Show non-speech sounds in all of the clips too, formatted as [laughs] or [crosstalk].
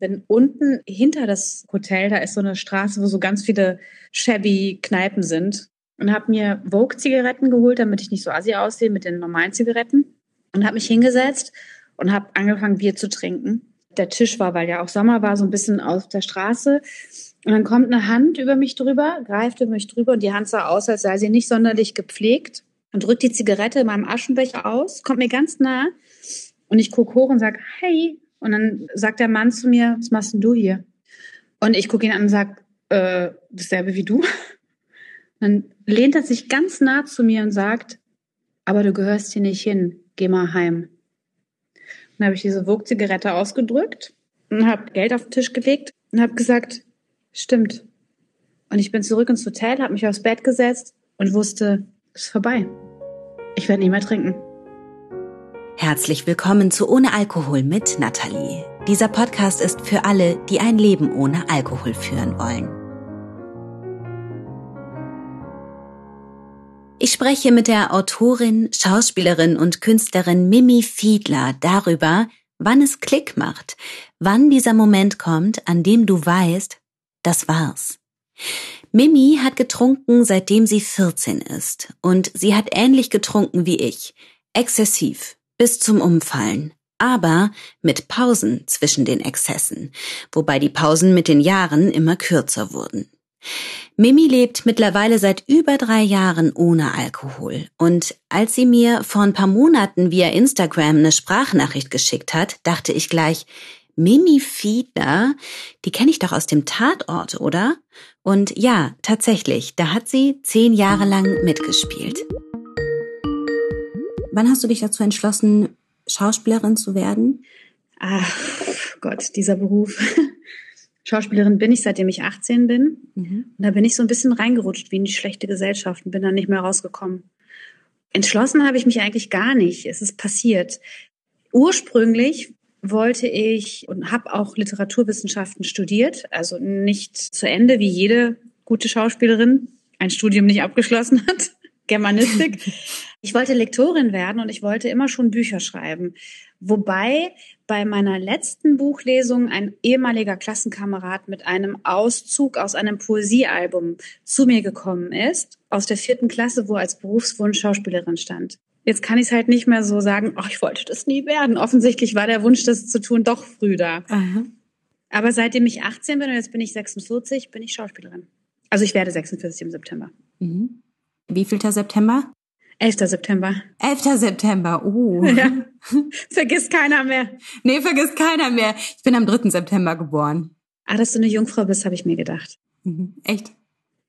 Bin unten hinter das Hotel, da ist so eine Straße, wo so ganz viele shabby Kneipen sind und habe mir Vogue-Zigaretten geholt, damit ich nicht so assi aussehe mit den normalen Zigaretten und habe mich hingesetzt und habe angefangen Bier zu trinken. Der Tisch war, weil ja auch Sommer war, so ein bisschen auf der Straße. Und dann kommt eine Hand über mich drüber, greift über mich drüber und die Hand sah aus, als sei sie nicht sonderlich gepflegt und drückt die Zigarette in meinem Aschenbecher aus, kommt mir ganz nah und ich gucke hoch und sage, hey. Und dann sagt der Mann zu mir, was machst denn du hier? Und ich gucke ihn an und sage, äh, dasselbe wie du. [laughs] Dann lehnt er sich ganz nah zu mir und sagt, aber du gehörst hier nicht hin, geh mal heim. Dann habe ich diese Vogue-Zigarette ausgedrückt und habe Geld auf den Tisch gelegt und habe gesagt, stimmt. Und ich bin zurück ins Hotel, habe mich aufs Bett gesetzt und wusste, es ist vorbei. Ich werde nie mehr trinken. Herzlich willkommen zu Ohne Alkohol mit Nathalie. Dieser Podcast ist für alle, die ein Leben ohne Alkohol führen wollen. Ich spreche mit der Autorin, Schauspielerin und Künstlerin Mimi Fiedler darüber, wann es Klick macht, wann dieser Moment kommt, an dem du weißt, das war's. Mimi hat getrunken, seitdem sie 14 ist, und sie hat ähnlich getrunken wie ich, exzessiv, bis zum Umfallen, aber mit Pausen zwischen den Exzessen, wobei die Pausen mit den Jahren immer kürzer wurden. Mimi lebt mittlerweile seit über drei Jahren ohne Alkohol. Und als sie mir vor ein paar Monaten via Instagram eine Sprachnachricht geschickt hat, dachte ich gleich, Mimi Fiedler, die kenne ich doch aus dem Tatort, oder? Und ja, tatsächlich, da hat sie zehn Jahre lang mitgespielt. Wann hast du dich dazu entschlossen, Schauspielerin zu werden? Ach Gott, dieser Beruf. Schauspielerin bin ich, seitdem ich 18 bin. Mhm. Und da bin ich so ein bisschen reingerutscht wie in die schlechte Gesellschaft und bin dann nicht mehr rausgekommen. Entschlossen habe ich mich eigentlich gar nicht. Es ist passiert. Ursprünglich wollte ich und habe auch Literaturwissenschaften studiert, also nicht zu Ende wie jede gute Schauspielerin ein Studium nicht abgeschlossen hat, Germanistik. [laughs] Ich wollte Lektorin werden und ich wollte immer schon Bücher schreiben. Wobei bei meiner letzten Buchlesung ein ehemaliger Klassenkamerad mit einem Auszug aus einem Poesiealbum zu mir gekommen ist, aus der vierten Klasse, wo als Berufswunsch Schauspielerin stand. Jetzt kann ich es halt nicht mehr so sagen, ach, ich wollte das nie werden. Offensichtlich war der Wunsch, das zu tun, doch früh da. Aha. Aber seitdem ich 18 bin und jetzt bin ich 46, bin ich Schauspielerin. Also ich werde 46 im September. Mhm. Wie vielter September? 11. September. 11. September, oh. [laughs] Ja. [laughs] Vergisst keiner mehr. Nee, vergisst keiner mehr. Ich bin am 3. September geboren. Ah, dass du eine Jungfrau bist, habe ich mir gedacht. Mhm. Echt?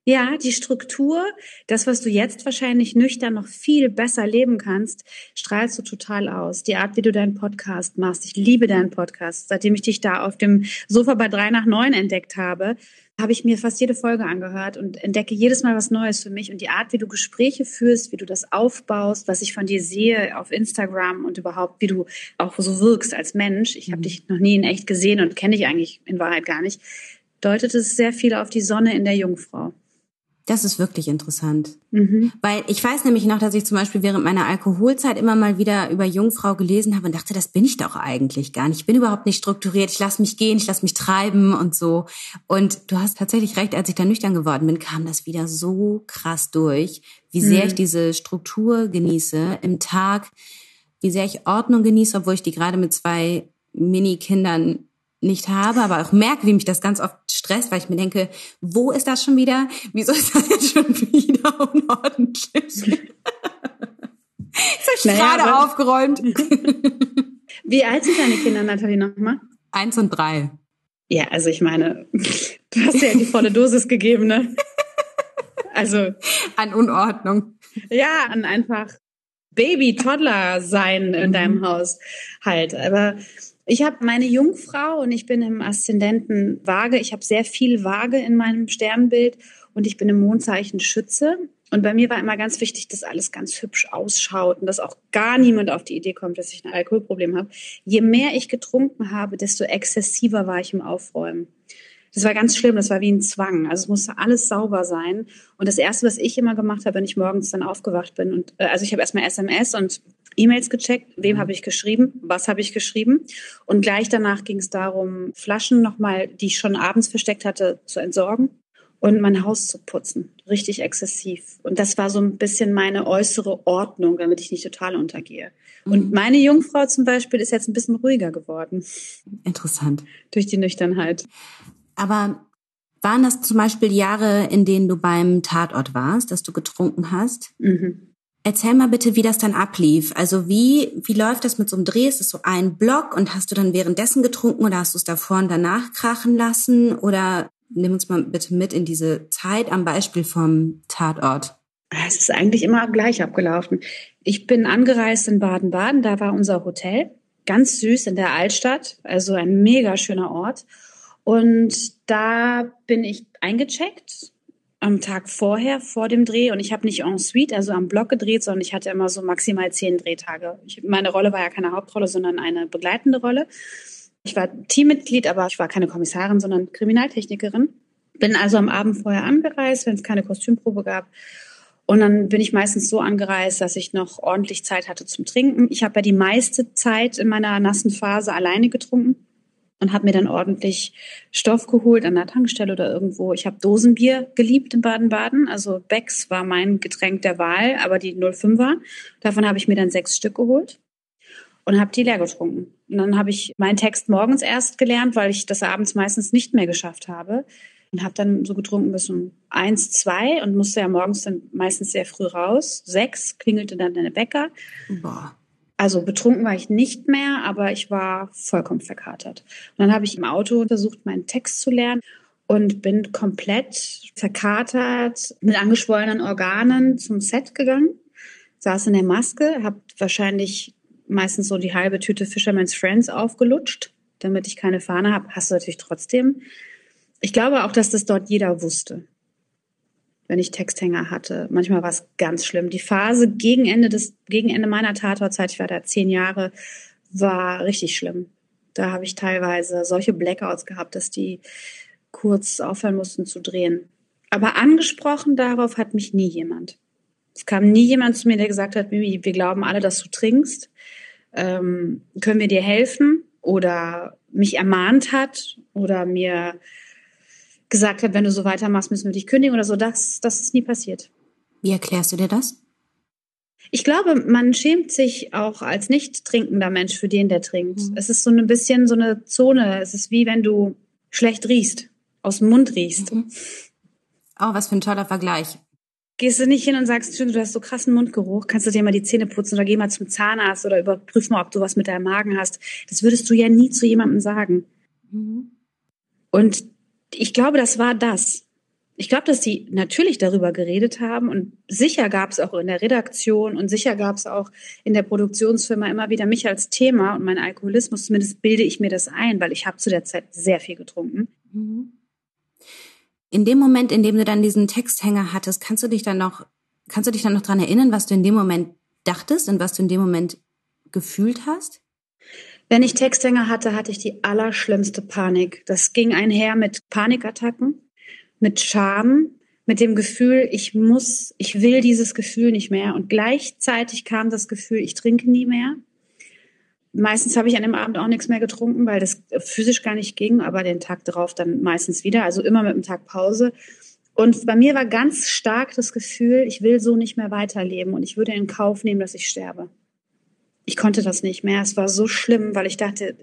Ja, die Struktur, das, was du jetzt wahrscheinlich nüchtern noch viel besser leben kannst, strahlst du total aus. Die Art, wie du deinen Podcast machst. Ich liebe deinen Podcast. Seitdem ich dich da auf dem Sofa bei drei nach neun entdeckt habe, habe ich mir fast jede Folge angehört und entdecke jedes Mal was Neues für mich. Und die Art, wie du Gespräche führst, wie du das aufbaust, was ich von dir sehe auf Instagram und überhaupt, wie du auch so wirkst als Mensch. Ich habe mhm. dich noch nie in echt gesehen und kenne dich eigentlich in Wahrheit gar nicht. Deutet es sehr viel auf die Sonne in der Jungfrau. Das ist wirklich interessant. Mhm. Weil ich weiß nämlich noch, dass ich zum Beispiel während meiner Alkoholzeit immer mal wieder über Jungfrau gelesen habe und dachte, das bin ich doch eigentlich gar nicht. Ich bin überhaupt nicht strukturiert. Ich lasse mich gehen, ich lasse mich treiben und so. Und du hast tatsächlich recht, als ich da nüchtern geworden bin, kam das wieder so krass durch, wie sehr mhm. ich diese Struktur genieße im Tag, wie sehr ich Ordnung genieße, obwohl ich die gerade mit zwei Mini-Kindern nicht habe, aber auch merke, wie mich das ganz oft stresst, weil ich mir denke, wo ist das schon wieder? Wieso ist das jetzt schon wieder unordentlich? Ist das naja, gerade aufgeräumt? [laughs] Wie alt sind deine Kinder, Nathalie, nochmal? Eins und drei. Ja, also ich meine, du hast ja die volle Dosis gegeben, ne? Also. An Unordnung. Ja, an einfach Baby-Toddler sein in deinem mhm. Haus halt. Aber ich habe meine Jungfrau und ich bin im Aszendenten Waage. Ich habe sehr viel Waage in meinem Sternbild und ich bin im Mondzeichen Schütze. Und bei mir war immer ganz wichtig, dass alles ganz hübsch ausschaut und dass auch gar niemand auf die Idee kommt, dass ich ein Alkoholproblem habe. Je mehr ich getrunken habe, desto exzessiver war ich im Aufräumen. Das war ganz schlimm, das war wie ein Zwang. Also es musste alles sauber sein. Und das Erste, was ich immer gemacht habe, wenn ich morgens dann aufgewacht bin, und äh, also ich habe erstmal SMS und E-Mails gecheckt, wem habe ich geschrieben, was habe ich geschrieben. Und gleich danach ging es darum, Flaschen nochmal, die ich schon abends versteckt hatte, zu entsorgen und mein Haus zu putzen. Richtig exzessiv. Und das war so ein bisschen meine äußere Ordnung, damit ich nicht total untergehe. Mhm. Und meine Jungfrau zum Beispiel ist jetzt ein bisschen ruhiger geworden. Interessant. Durch die Nüchternheit. Aber waren das zum Beispiel Jahre, in denen du beim Tatort warst, dass du getrunken hast? Mhm. Erzähl mal bitte, wie das dann ablief. Also wie, wie läuft das mit so einem Dreh? Ist es so ein Block und hast du dann währenddessen getrunken oder hast du es davor und danach krachen lassen? Oder nimm uns mal bitte mit in diese Zeit am Beispiel vom Tatort. Es ist eigentlich immer gleich abgelaufen. Ich bin angereist in Baden-Baden, da war unser Hotel. Ganz süß in der Altstadt, also ein mega schöner Ort. Und da bin ich eingecheckt am Tag vorher, vor dem Dreh. Und ich habe nicht en suite, also am Block gedreht, sondern ich hatte immer so maximal zehn Drehtage. Ich, meine Rolle war ja keine Hauptrolle, sondern eine begleitende Rolle. Ich war Teammitglied, aber ich war keine Kommissarin, sondern Kriminaltechnikerin. Bin also am Abend vorher angereist, wenn es keine Kostümprobe gab. Und dann bin ich meistens so angereist, dass ich noch ordentlich Zeit hatte zum Trinken. Ich habe ja die meiste Zeit in meiner nassen Phase alleine getrunken und habe mir dann ordentlich Stoff geholt an der Tankstelle oder irgendwo. Ich habe Dosenbier geliebt in Baden-Baden. Also Becks war mein Getränk der Wahl, aber die 05er. Davon habe ich mir dann sechs Stück geholt und habe die leer getrunken. Und dann habe ich meinen Text morgens erst gelernt, weil ich das abends meistens nicht mehr geschafft habe. Und habe dann so getrunken bis um eins, zwei und musste ja morgens dann meistens sehr früh raus. Sechs klingelte dann der Bäcker. Boah. Also betrunken war ich nicht mehr, aber ich war vollkommen verkatert. Und dann habe ich im Auto versucht, meinen Text zu lernen und bin komplett verkatert mit angeschwollenen Organen zum Set gegangen. Saß in der Maske, habe wahrscheinlich meistens so die halbe Tüte Fisherman's Friends aufgelutscht, damit ich keine Fahne habe. Hast du natürlich trotzdem. Ich glaube auch, dass das dort jeder wusste, wenn ich Texthänger hatte. Manchmal war es ganz schlimm. Die Phase gegen Ende des, gegen Ende meiner Tatortzeit, ich war da zehn Jahre, war richtig schlimm. Da habe ich teilweise solche Blackouts gehabt, dass die kurz aufhören mussten zu drehen. Aber angesprochen darauf hat mich nie jemand. Es kam nie jemand zu mir, der gesagt hat, Mimi, wir glauben alle, dass du trinkst ähm, können wir dir helfen oder mich ermahnt hat oder mir gesagt hat, wenn du so weitermachst, müssen wir dich kündigen oder so. Das, das ist nie passiert. Wie erklärst du dir das? Ich glaube, man schämt sich auch als nicht trinkender Mensch für den, der trinkt. Mhm. Es ist so ein bisschen so eine Zone. Es ist wie wenn du schlecht riechst, aus dem Mund riechst. Mhm. Oh, was für ein toller Vergleich. Gehst du nicht hin und sagst, du hast so krassen Mundgeruch, kannst du dir mal die Zähne putzen oder geh mal zum Zahnarzt oder überprüf mal, ob du was mit deinem Magen hast. Das würdest du ja nie zu jemandem sagen. Mhm. Und ich glaube, das war das. Ich glaube, dass die natürlich darüber geredet haben und sicher gab es auch in der Redaktion und sicher gab es auch in der Produktionsfirma immer wieder mich als Thema und mein Alkoholismus, zumindest bilde ich mir das ein, weil ich habe zu der Zeit sehr viel getrunken. Mhm in dem Moment, in dem du dann diesen Texthänger hattest, kannst du dich dann noch, kannst du dich dann noch dran erinnern, was du in dem Moment dachtest und was du in dem Moment gefühlt hast? Wenn ich Texthänger hatte, hatte ich die allerschlimmste Panik. Das ging einher mit Panikattacken, mit Scham, mit dem Gefühl, ich muss, ich will dieses Gefühl nicht mehr. Und gleichzeitig kam das Gefühl, ich trinke nie mehr. Meistens habe ich an dem Abend auch nichts mehr getrunken, weil das physisch gar nicht ging, aber den Tag darauf dann meistens wieder, also immer mit einem Tag Pause. Und bei mir war ganz stark das Gefühl, ich will so nicht mehr weiterleben und ich würde in Kauf nehmen, dass ich sterbe. Ich konnte das nicht mehr. Es war so schlimm, weil ich dachte,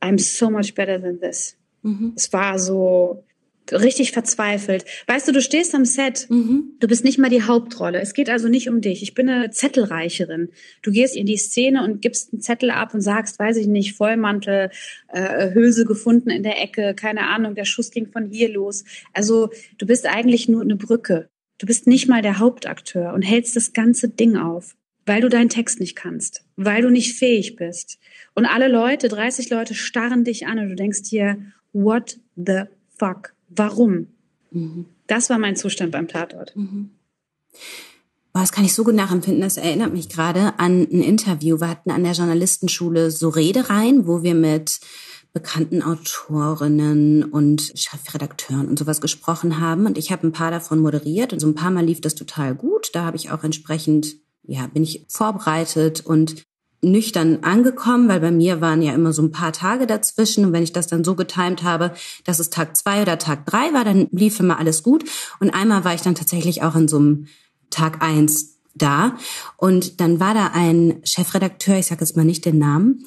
I'm so much better than this. Mhm. Es war so, richtig verzweifelt. Weißt du, du stehst am Set, mhm. du bist nicht mal die Hauptrolle. Es geht also nicht um dich. Ich bin eine Zettelreicherin. Du gehst in die Szene und gibst einen Zettel ab und sagst, weiß ich nicht, Vollmantel, äh, Hülse gefunden in der Ecke, keine Ahnung, der Schuss ging von hier los. Also du bist eigentlich nur eine Brücke. Du bist nicht mal der Hauptakteur und hältst das ganze Ding auf, weil du deinen Text nicht kannst, weil du nicht fähig bist. Und alle Leute, 30 Leute starren dich an und du denkst dir, what the fuck? Warum? Mhm. Das war mein Zustand beim Tatort. Mhm. Boah, das kann ich so gut nachempfinden. Das erinnert mich gerade an ein Interview. Wir hatten an der Journalistenschule so Redereien, wo wir mit bekannten Autorinnen und Chefredakteuren und sowas gesprochen haben. Und ich habe ein paar davon moderiert und so ein paar Mal lief das total gut. Da habe ich auch entsprechend ja, bin ich vorbereitet und nüchtern angekommen, weil bei mir waren ja immer so ein paar Tage dazwischen. Und wenn ich das dann so getimt habe, dass es Tag zwei oder Tag drei war, dann lief immer alles gut. Und einmal war ich dann tatsächlich auch in so einem Tag eins da. Und dann war da ein Chefredakteur, ich sage jetzt mal nicht den Namen,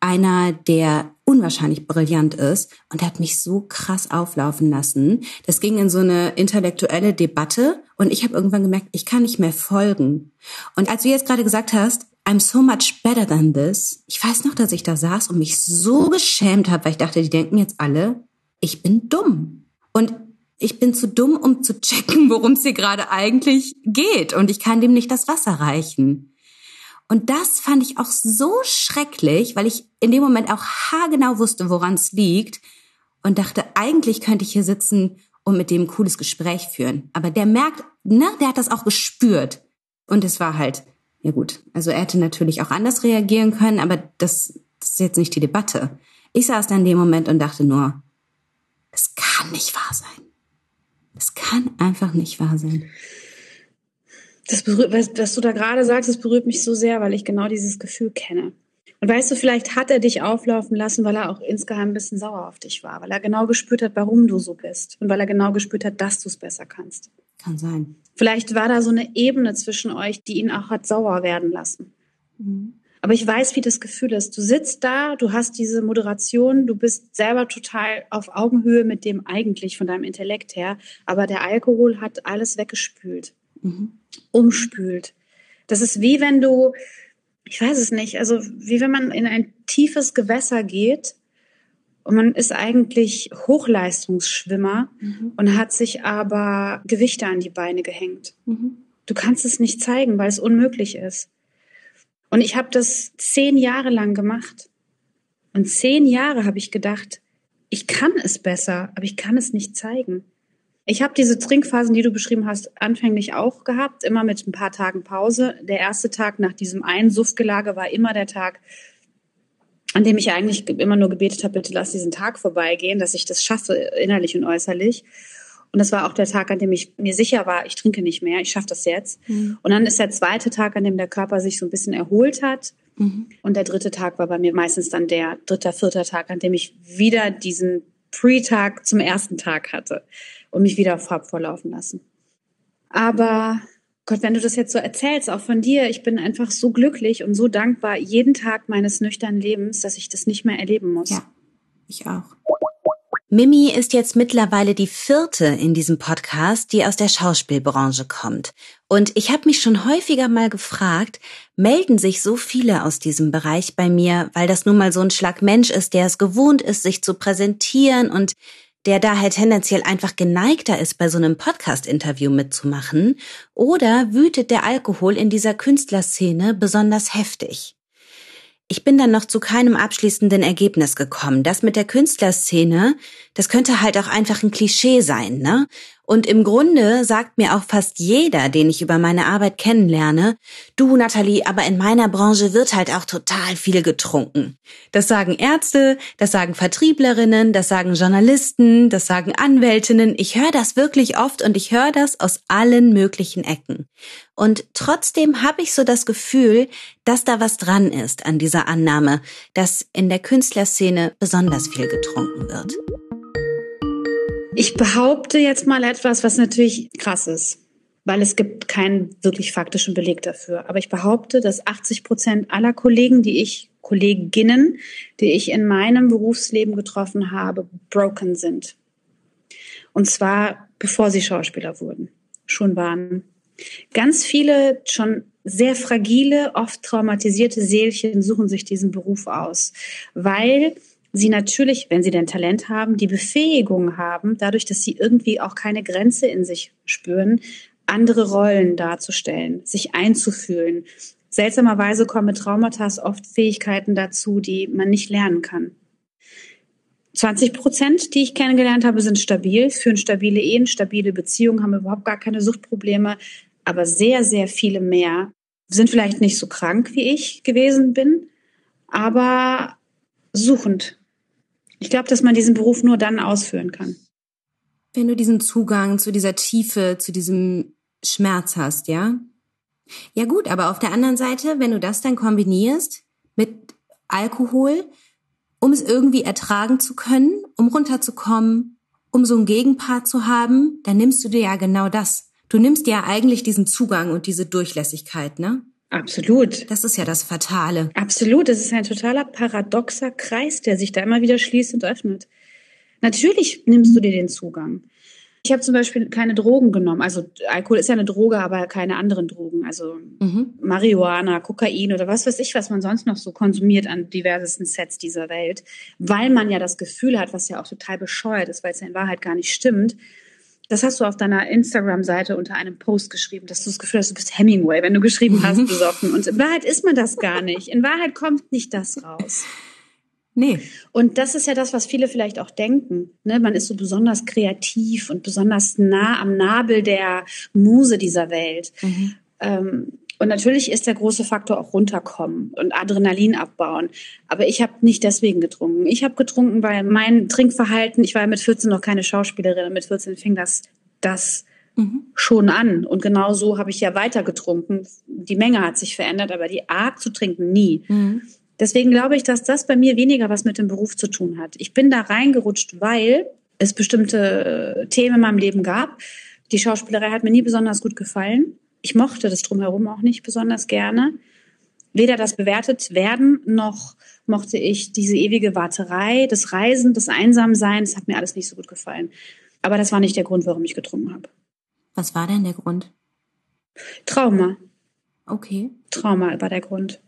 einer, der unwahrscheinlich brillant ist und der hat mich so krass auflaufen lassen. Das ging in so eine intellektuelle Debatte und ich habe irgendwann gemerkt, ich kann nicht mehr folgen. Und als du jetzt gerade gesagt hast, I'm so much better than this. Ich weiß noch, dass ich da saß und mich so geschämt habe, weil ich dachte, die denken jetzt alle, ich bin dumm. Und ich bin zu dumm, um zu checken, worum es hier gerade eigentlich geht. Und ich kann dem nicht das Wasser reichen. Und das fand ich auch so schrecklich, weil ich in dem Moment auch haargenau wusste, woran es liegt. Und dachte, eigentlich könnte ich hier sitzen und mit dem ein cooles Gespräch führen. Aber der merkt, ne, der hat das auch gespürt. Und es war halt ja gut, also er hätte natürlich auch anders reagieren können, aber das, das ist jetzt nicht die Debatte. Ich saß da in dem Moment und dachte nur, das kann nicht wahr sein. Das kann einfach nicht wahr sein. Das berührt, was, was du da gerade sagst, das berührt mich so sehr, weil ich genau dieses Gefühl kenne. Und weißt du, vielleicht hat er dich auflaufen lassen, weil er auch insgeheim ein bisschen sauer auf dich war, weil er genau gespürt hat, warum du so bist und weil er genau gespürt hat, dass du es besser kannst. Kann sein. Vielleicht war da so eine Ebene zwischen euch, die ihn auch hat sauer werden lassen. Mhm. Aber ich weiß, wie das Gefühl ist. Du sitzt da, du hast diese Moderation, du bist selber total auf Augenhöhe mit dem eigentlich von deinem Intellekt her, aber der Alkohol hat alles weggespült, mhm. umspült. Das ist wie wenn du, ich weiß es nicht, also wie wenn man in ein tiefes Gewässer geht und man ist eigentlich Hochleistungsschwimmer mhm. und hat sich aber Gewichte an die Beine gehängt. Mhm. Du kannst es nicht zeigen, weil es unmöglich ist. Und ich habe das zehn Jahre lang gemacht. Und zehn Jahre habe ich gedacht, ich kann es besser, aber ich kann es nicht zeigen. Ich habe diese Trinkphasen, die du beschrieben hast, anfänglich auch gehabt, immer mit ein paar Tagen Pause. Der erste Tag nach diesem einen Suftgelage war immer der Tag, an dem ich eigentlich immer nur gebetet habe, bitte lass diesen Tag vorbeigehen, dass ich das schaffe, innerlich und äußerlich. Und das war auch der Tag, an dem ich mir sicher war, ich trinke nicht mehr, ich schaffe das jetzt. Mhm. Und dann ist der zweite Tag, an dem der Körper sich so ein bisschen erholt hat. Mhm. Und der dritte Tag war bei mir meistens dann der dritte, vierte Tag, an dem ich wieder diesen Pre-Tag zum ersten Tag hatte und mich wieder Farb vorlaufen lassen. Aber Gott, wenn du das jetzt so erzählst, auch von dir, ich bin einfach so glücklich und so dankbar jeden Tag meines nüchternen Lebens, dass ich das nicht mehr erleben muss. Ja, ich auch. Mimi ist jetzt mittlerweile die vierte in diesem Podcast, die aus der Schauspielbranche kommt. Und ich habe mich schon häufiger mal gefragt, melden sich so viele aus diesem Bereich bei mir, weil das nun mal so ein Schlag Mensch ist, der es gewohnt ist, sich zu präsentieren und der daher tendenziell einfach geneigter ist, bei so einem Podcast-Interview mitzumachen, oder wütet der Alkohol in dieser Künstlerszene besonders heftig? Ich bin dann noch zu keinem abschließenden Ergebnis gekommen. Das mit der Künstlerszene, das könnte halt auch einfach ein Klischee sein, ne? Und im Grunde sagt mir auch fast jeder, den ich über meine Arbeit kennenlerne, du Nathalie, aber in meiner Branche wird halt auch total viel getrunken. Das sagen Ärzte, das sagen Vertrieblerinnen, das sagen Journalisten, das sagen Anwältinnen. Ich höre das wirklich oft und ich höre das aus allen möglichen Ecken. Und trotzdem habe ich so das Gefühl, dass da was dran ist an dieser Annahme, dass in der Künstlerszene besonders viel getrunken wird. Ich behaupte jetzt mal etwas, was natürlich krass ist, weil es gibt keinen wirklich faktischen Beleg dafür. Aber ich behaupte, dass 80 Prozent aller Kollegen, die ich, Kolleginnen, die ich in meinem Berufsleben getroffen habe, broken sind. Und zwar bevor sie Schauspieler wurden, schon waren. Ganz viele schon sehr fragile, oft traumatisierte Seelchen suchen sich diesen Beruf aus, weil sie natürlich, wenn sie denn Talent haben, die Befähigung haben, dadurch, dass sie irgendwie auch keine Grenze in sich spüren, andere Rollen darzustellen, sich einzufühlen. Seltsamerweise kommen mit Traumata oft Fähigkeiten dazu, die man nicht lernen kann. 20 Prozent, die ich kennengelernt habe, sind stabil, führen stabile Ehen, stabile Beziehungen, haben überhaupt gar keine Suchtprobleme. Aber sehr, sehr viele mehr sind vielleicht nicht so krank, wie ich gewesen bin, aber suchend, ich glaube, dass man diesen Beruf nur dann ausführen kann. Wenn du diesen Zugang zu dieser Tiefe, zu diesem Schmerz hast, ja? Ja gut, aber auf der anderen Seite, wenn du das dann kombinierst mit Alkohol, um es irgendwie ertragen zu können, um runterzukommen, um so einen Gegenpart zu haben, dann nimmst du dir ja genau das. Du nimmst dir ja eigentlich diesen Zugang und diese Durchlässigkeit, ne? Absolut. Das ist ja das Fatale. Absolut. Das ist ein totaler paradoxer Kreis, der sich da immer wieder schließt und öffnet. Natürlich nimmst du dir den Zugang. Ich habe zum Beispiel keine Drogen genommen. Also Alkohol ist ja eine Droge, aber keine anderen Drogen. Also mhm. Marihuana, Kokain oder was weiß ich, was man sonst noch so konsumiert an diversesten Sets dieser Welt. Weil man ja das Gefühl hat, was ja auch total bescheuert ist, weil es ja in Wahrheit gar nicht stimmt. Das hast du auf deiner Instagram-Seite unter einem Post geschrieben, dass du das Gefühl hast, du bist Hemingway, wenn du geschrieben hast, besoffen. Und in Wahrheit ist man das gar nicht. In Wahrheit kommt nicht das raus. Nee. Und das ist ja das, was viele vielleicht auch denken. Ne? Man ist so besonders kreativ und besonders nah am Nabel der Muse dieser Welt. Mhm. Ähm, und natürlich ist der große Faktor auch runterkommen und Adrenalin abbauen. Aber ich habe nicht deswegen getrunken. Ich habe getrunken, weil mein Trinkverhalten, ich war mit 14 noch keine Schauspielerin, mit 14 fing das, das mhm. schon an. Und genau so habe ich ja weiter getrunken. Die Menge hat sich verändert, aber die Art zu trinken nie. Mhm. Deswegen glaube ich, dass das bei mir weniger was mit dem Beruf zu tun hat. Ich bin da reingerutscht, weil es bestimmte Themen in meinem Leben gab. Die Schauspielerei hat mir nie besonders gut gefallen. Ich mochte das drumherum auch nicht besonders gerne. Weder das bewertet werden, noch mochte ich diese ewige Warterei, das Reisen, das Einsamsein. Das hat mir alles nicht so gut gefallen. Aber das war nicht der Grund, warum ich getrunken habe. Was war denn der Grund? Trauma. Okay. Trauma war der Grund.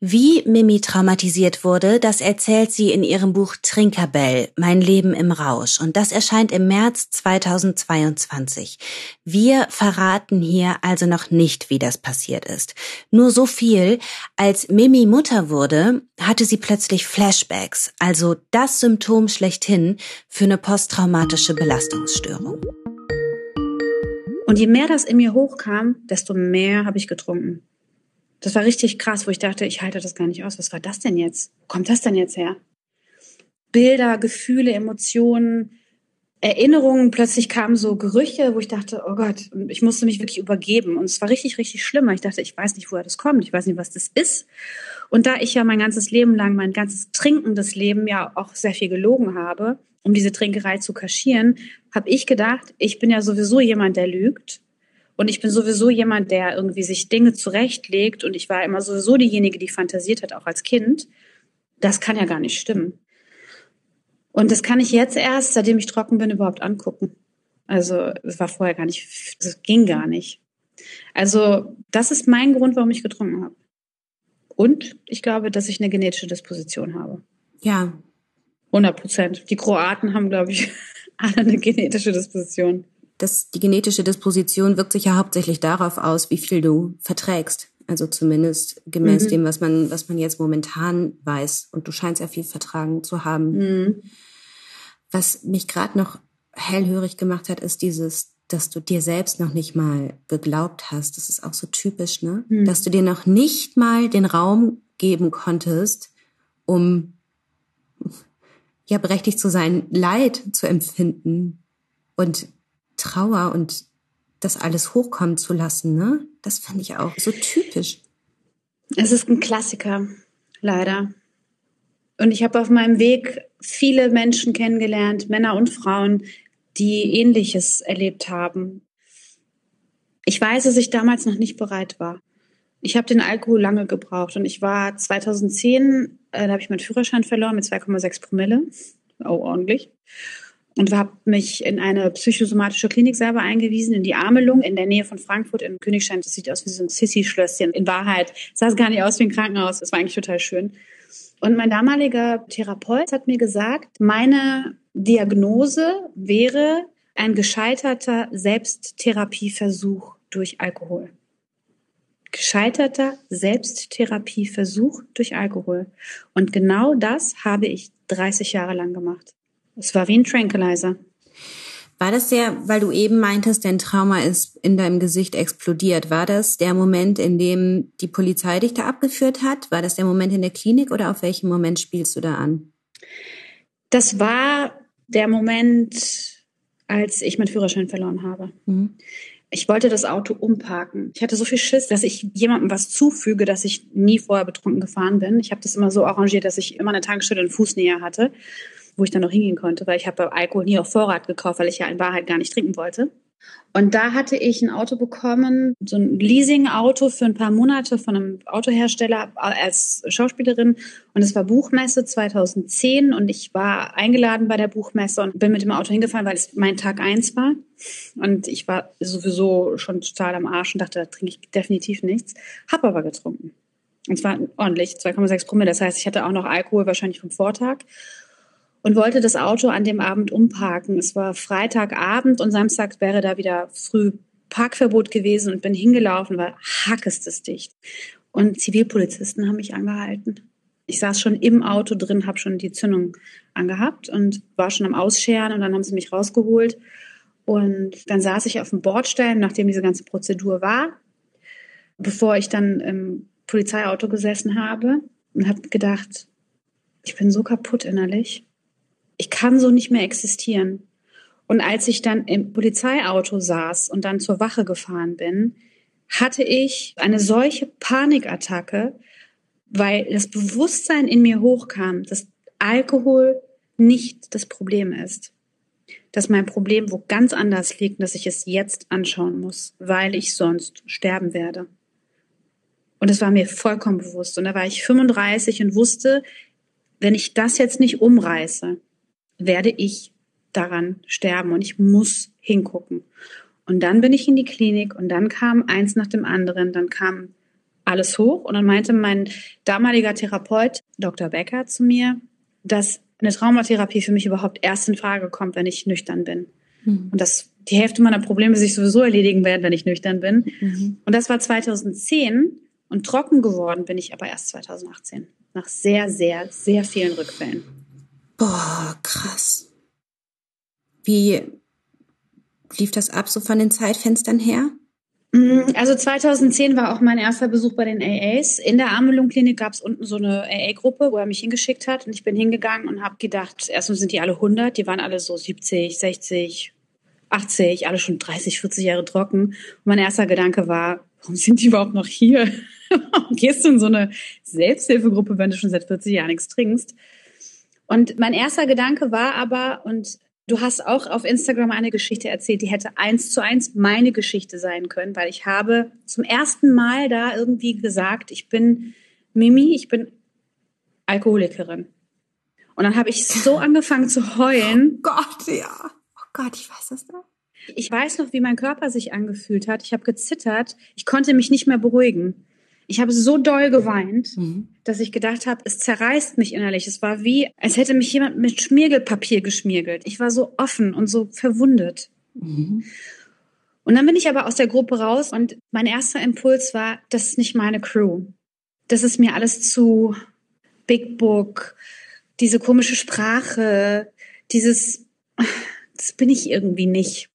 Wie Mimi traumatisiert wurde, das erzählt sie in ihrem Buch Trinkerbell, Mein Leben im Rausch. Und das erscheint im März 2022. Wir verraten hier also noch nicht, wie das passiert ist. Nur so viel, als Mimi Mutter wurde, hatte sie plötzlich Flashbacks, also das Symptom schlechthin für eine posttraumatische Belastungsstörung. Und je mehr das in mir hochkam, desto mehr habe ich getrunken. Das war richtig krass, wo ich dachte, ich halte das gar nicht aus. Was war das denn jetzt? Wo kommt das denn jetzt her? Bilder, Gefühle, Emotionen, Erinnerungen, plötzlich kamen so Gerüche, wo ich dachte, oh Gott, ich musste mich wirklich übergeben. Und es war richtig, richtig schlimm. Ich dachte, ich weiß nicht, woher das kommt. Ich weiß nicht, was das ist. Und da ich ja mein ganzes Leben lang, mein ganzes trinkendes Leben ja auch sehr viel gelogen habe, um diese Trinkerei zu kaschieren, habe ich gedacht, ich bin ja sowieso jemand, der lügt. Und ich bin sowieso jemand, der irgendwie sich Dinge zurechtlegt und ich war immer sowieso diejenige, die fantasiert hat, auch als Kind. Das kann ja gar nicht stimmen. Und das kann ich jetzt erst, seitdem ich trocken bin, überhaupt angucken. Also es war vorher gar nicht, es ging gar nicht. Also das ist mein Grund, warum ich getrunken habe. Und ich glaube, dass ich eine genetische Disposition habe. Ja. 100 Prozent. Die Kroaten haben, glaube ich, [laughs] alle eine genetische Disposition das, die genetische Disposition wirkt sich ja hauptsächlich darauf aus, wie viel du verträgst. Also zumindest gemäß mhm. dem, was man, was man jetzt momentan weiß. Und du scheinst ja viel vertragen zu haben. Mhm. Was mich gerade noch hellhörig gemacht hat, ist dieses, dass du dir selbst noch nicht mal geglaubt hast. Das ist auch so typisch, ne? Mhm. Dass du dir noch nicht mal den Raum geben konntest, um ja berechtigt zu sein, Leid zu empfinden und Trauer und das alles hochkommen zu lassen, ne? Das fand ich auch so typisch. Es ist ein Klassiker, leider. Und ich habe auf meinem Weg viele Menschen kennengelernt, Männer und Frauen, die ähnliches erlebt haben. Ich weiß, dass ich damals noch nicht bereit war. Ich habe den Alkohol lange gebraucht und ich war 2010, äh, da habe ich meinen Führerschein verloren mit 2,6 Promille. Oh, ordentlich und habe mich in eine psychosomatische Klinik selber eingewiesen, in die Amelung in der Nähe von Frankfurt in Königstein. Das sieht aus wie so ein Sissy-Schlösschen. In Wahrheit sah es gar nicht aus wie ein Krankenhaus. Das war eigentlich total schön. Und mein damaliger Therapeut hat mir gesagt, meine Diagnose wäre ein gescheiterter Selbsttherapieversuch durch Alkohol. Gescheiterter Selbsttherapieversuch durch Alkohol. Und genau das habe ich 30 Jahre lang gemacht. Es war wie ein Tranquilizer. War das der, weil du eben meintest, dein Trauma ist in deinem Gesicht explodiert, war das der Moment, in dem die Polizei dich da abgeführt hat? War das der Moment in der Klinik oder auf welchen Moment spielst du da an? Das war der Moment, als ich meinen Führerschein verloren habe. Mhm. Ich wollte das Auto umparken. Ich hatte so viel Schiss, dass ich jemandem was zufüge, dass ich nie vorher betrunken gefahren bin. Ich habe das immer so arrangiert, dass ich immer eine Tankstelle in Fußnähe hatte, wo ich dann noch hingehen konnte, weil ich habe Alkohol nie auf Vorrat gekauft, weil ich ja in Wahrheit gar nicht trinken wollte. Und da hatte ich ein Auto bekommen, so ein Leasing-Auto für ein paar Monate von einem Autohersteller als Schauspielerin. Und es war Buchmesse 2010 und ich war eingeladen bei der Buchmesse und bin mit dem Auto hingefahren, weil es mein Tag eins war. Und ich war sowieso schon total am Arsch und dachte, da trinke ich definitiv nichts. Hab aber getrunken. Und zwar ordentlich, 2,6 Promille. Das heißt, ich hatte auch noch Alkohol wahrscheinlich vom Vortag und wollte das Auto an dem Abend umparken. Es war Freitagabend und Samstag wäre da wieder früh Parkverbot gewesen und bin hingelaufen, weil dicht. Und Zivilpolizisten haben mich angehalten. Ich saß schon im Auto drin, habe schon die Zündung angehabt und war schon am Ausscheren und dann haben sie mich rausgeholt. Und dann saß ich auf dem Bordstein, nachdem diese ganze Prozedur war, bevor ich dann im Polizeiauto gesessen habe und habe gedacht, ich bin so kaputt innerlich ich kann so nicht mehr existieren. Und als ich dann im Polizeiauto saß und dann zur Wache gefahren bin, hatte ich eine solche Panikattacke, weil das Bewusstsein in mir hochkam, dass Alkohol nicht das Problem ist. Dass mein Problem wo ganz anders liegt, dass ich es jetzt anschauen muss, weil ich sonst sterben werde. Und das war mir vollkommen bewusst. Und da war ich 35 und wusste, wenn ich das jetzt nicht umreiße, werde ich daran sterben und ich muss hingucken. Und dann bin ich in die Klinik und dann kam eins nach dem anderen, dann kam alles hoch und dann meinte mein damaliger Therapeut, Dr. Becker, zu mir, dass eine Traumatherapie für mich überhaupt erst in Frage kommt, wenn ich nüchtern bin. Mhm. Und dass die Hälfte meiner Probleme sich sowieso erledigen werden, wenn ich nüchtern bin. Mhm. Und das war 2010 und trocken geworden bin ich aber erst 2018. Nach sehr, sehr, sehr vielen Rückfällen. Boah, krass. Wie lief das ab so von den Zeitfenstern her? Mm, also 2010 war auch mein erster Besuch bei den AAs. In der Amelung-Klinik gab es unten so eine AA-Gruppe, wo er mich hingeschickt hat. Und ich bin hingegangen und habe gedacht, erstens sind die alle 100, die waren alle so 70, 60, 80, alle schon 30, 40 Jahre trocken. Und mein erster Gedanke war, warum sind die überhaupt noch hier? [laughs] warum gehst du in so eine Selbsthilfegruppe, wenn du schon seit 40 Jahren nichts trinkst? Und mein erster Gedanke war aber, und du hast auch auf Instagram eine Geschichte erzählt, die hätte eins zu eins meine Geschichte sein können, weil ich habe zum ersten Mal da irgendwie gesagt, ich bin Mimi, ich bin Alkoholikerin. Und dann habe ich so [laughs] angefangen zu heulen. Oh Gott, ja. Oh Gott, ich weiß das noch. Ich weiß noch, wie mein Körper sich angefühlt hat. Ich habe gezittert. Ich konnte mich nicht mehr beruhigen. Ich habe so doll geweint, mhm. Dass ich gedacht habe, es zerreißt mich innerlich. Es war wie, als hätte mich jemand mit Schmiergelpapier geschmiergelt. Ich war so offen und so verwundet. Mhm. Und dann bin ich aber aus der Gruppe raus und mein erster Impuls war, das ist nicht meine Crew. Das ist mir alles zu Big Book, diese komische Sprache, dieses, [laughs] das bin ich irgendwie nicht.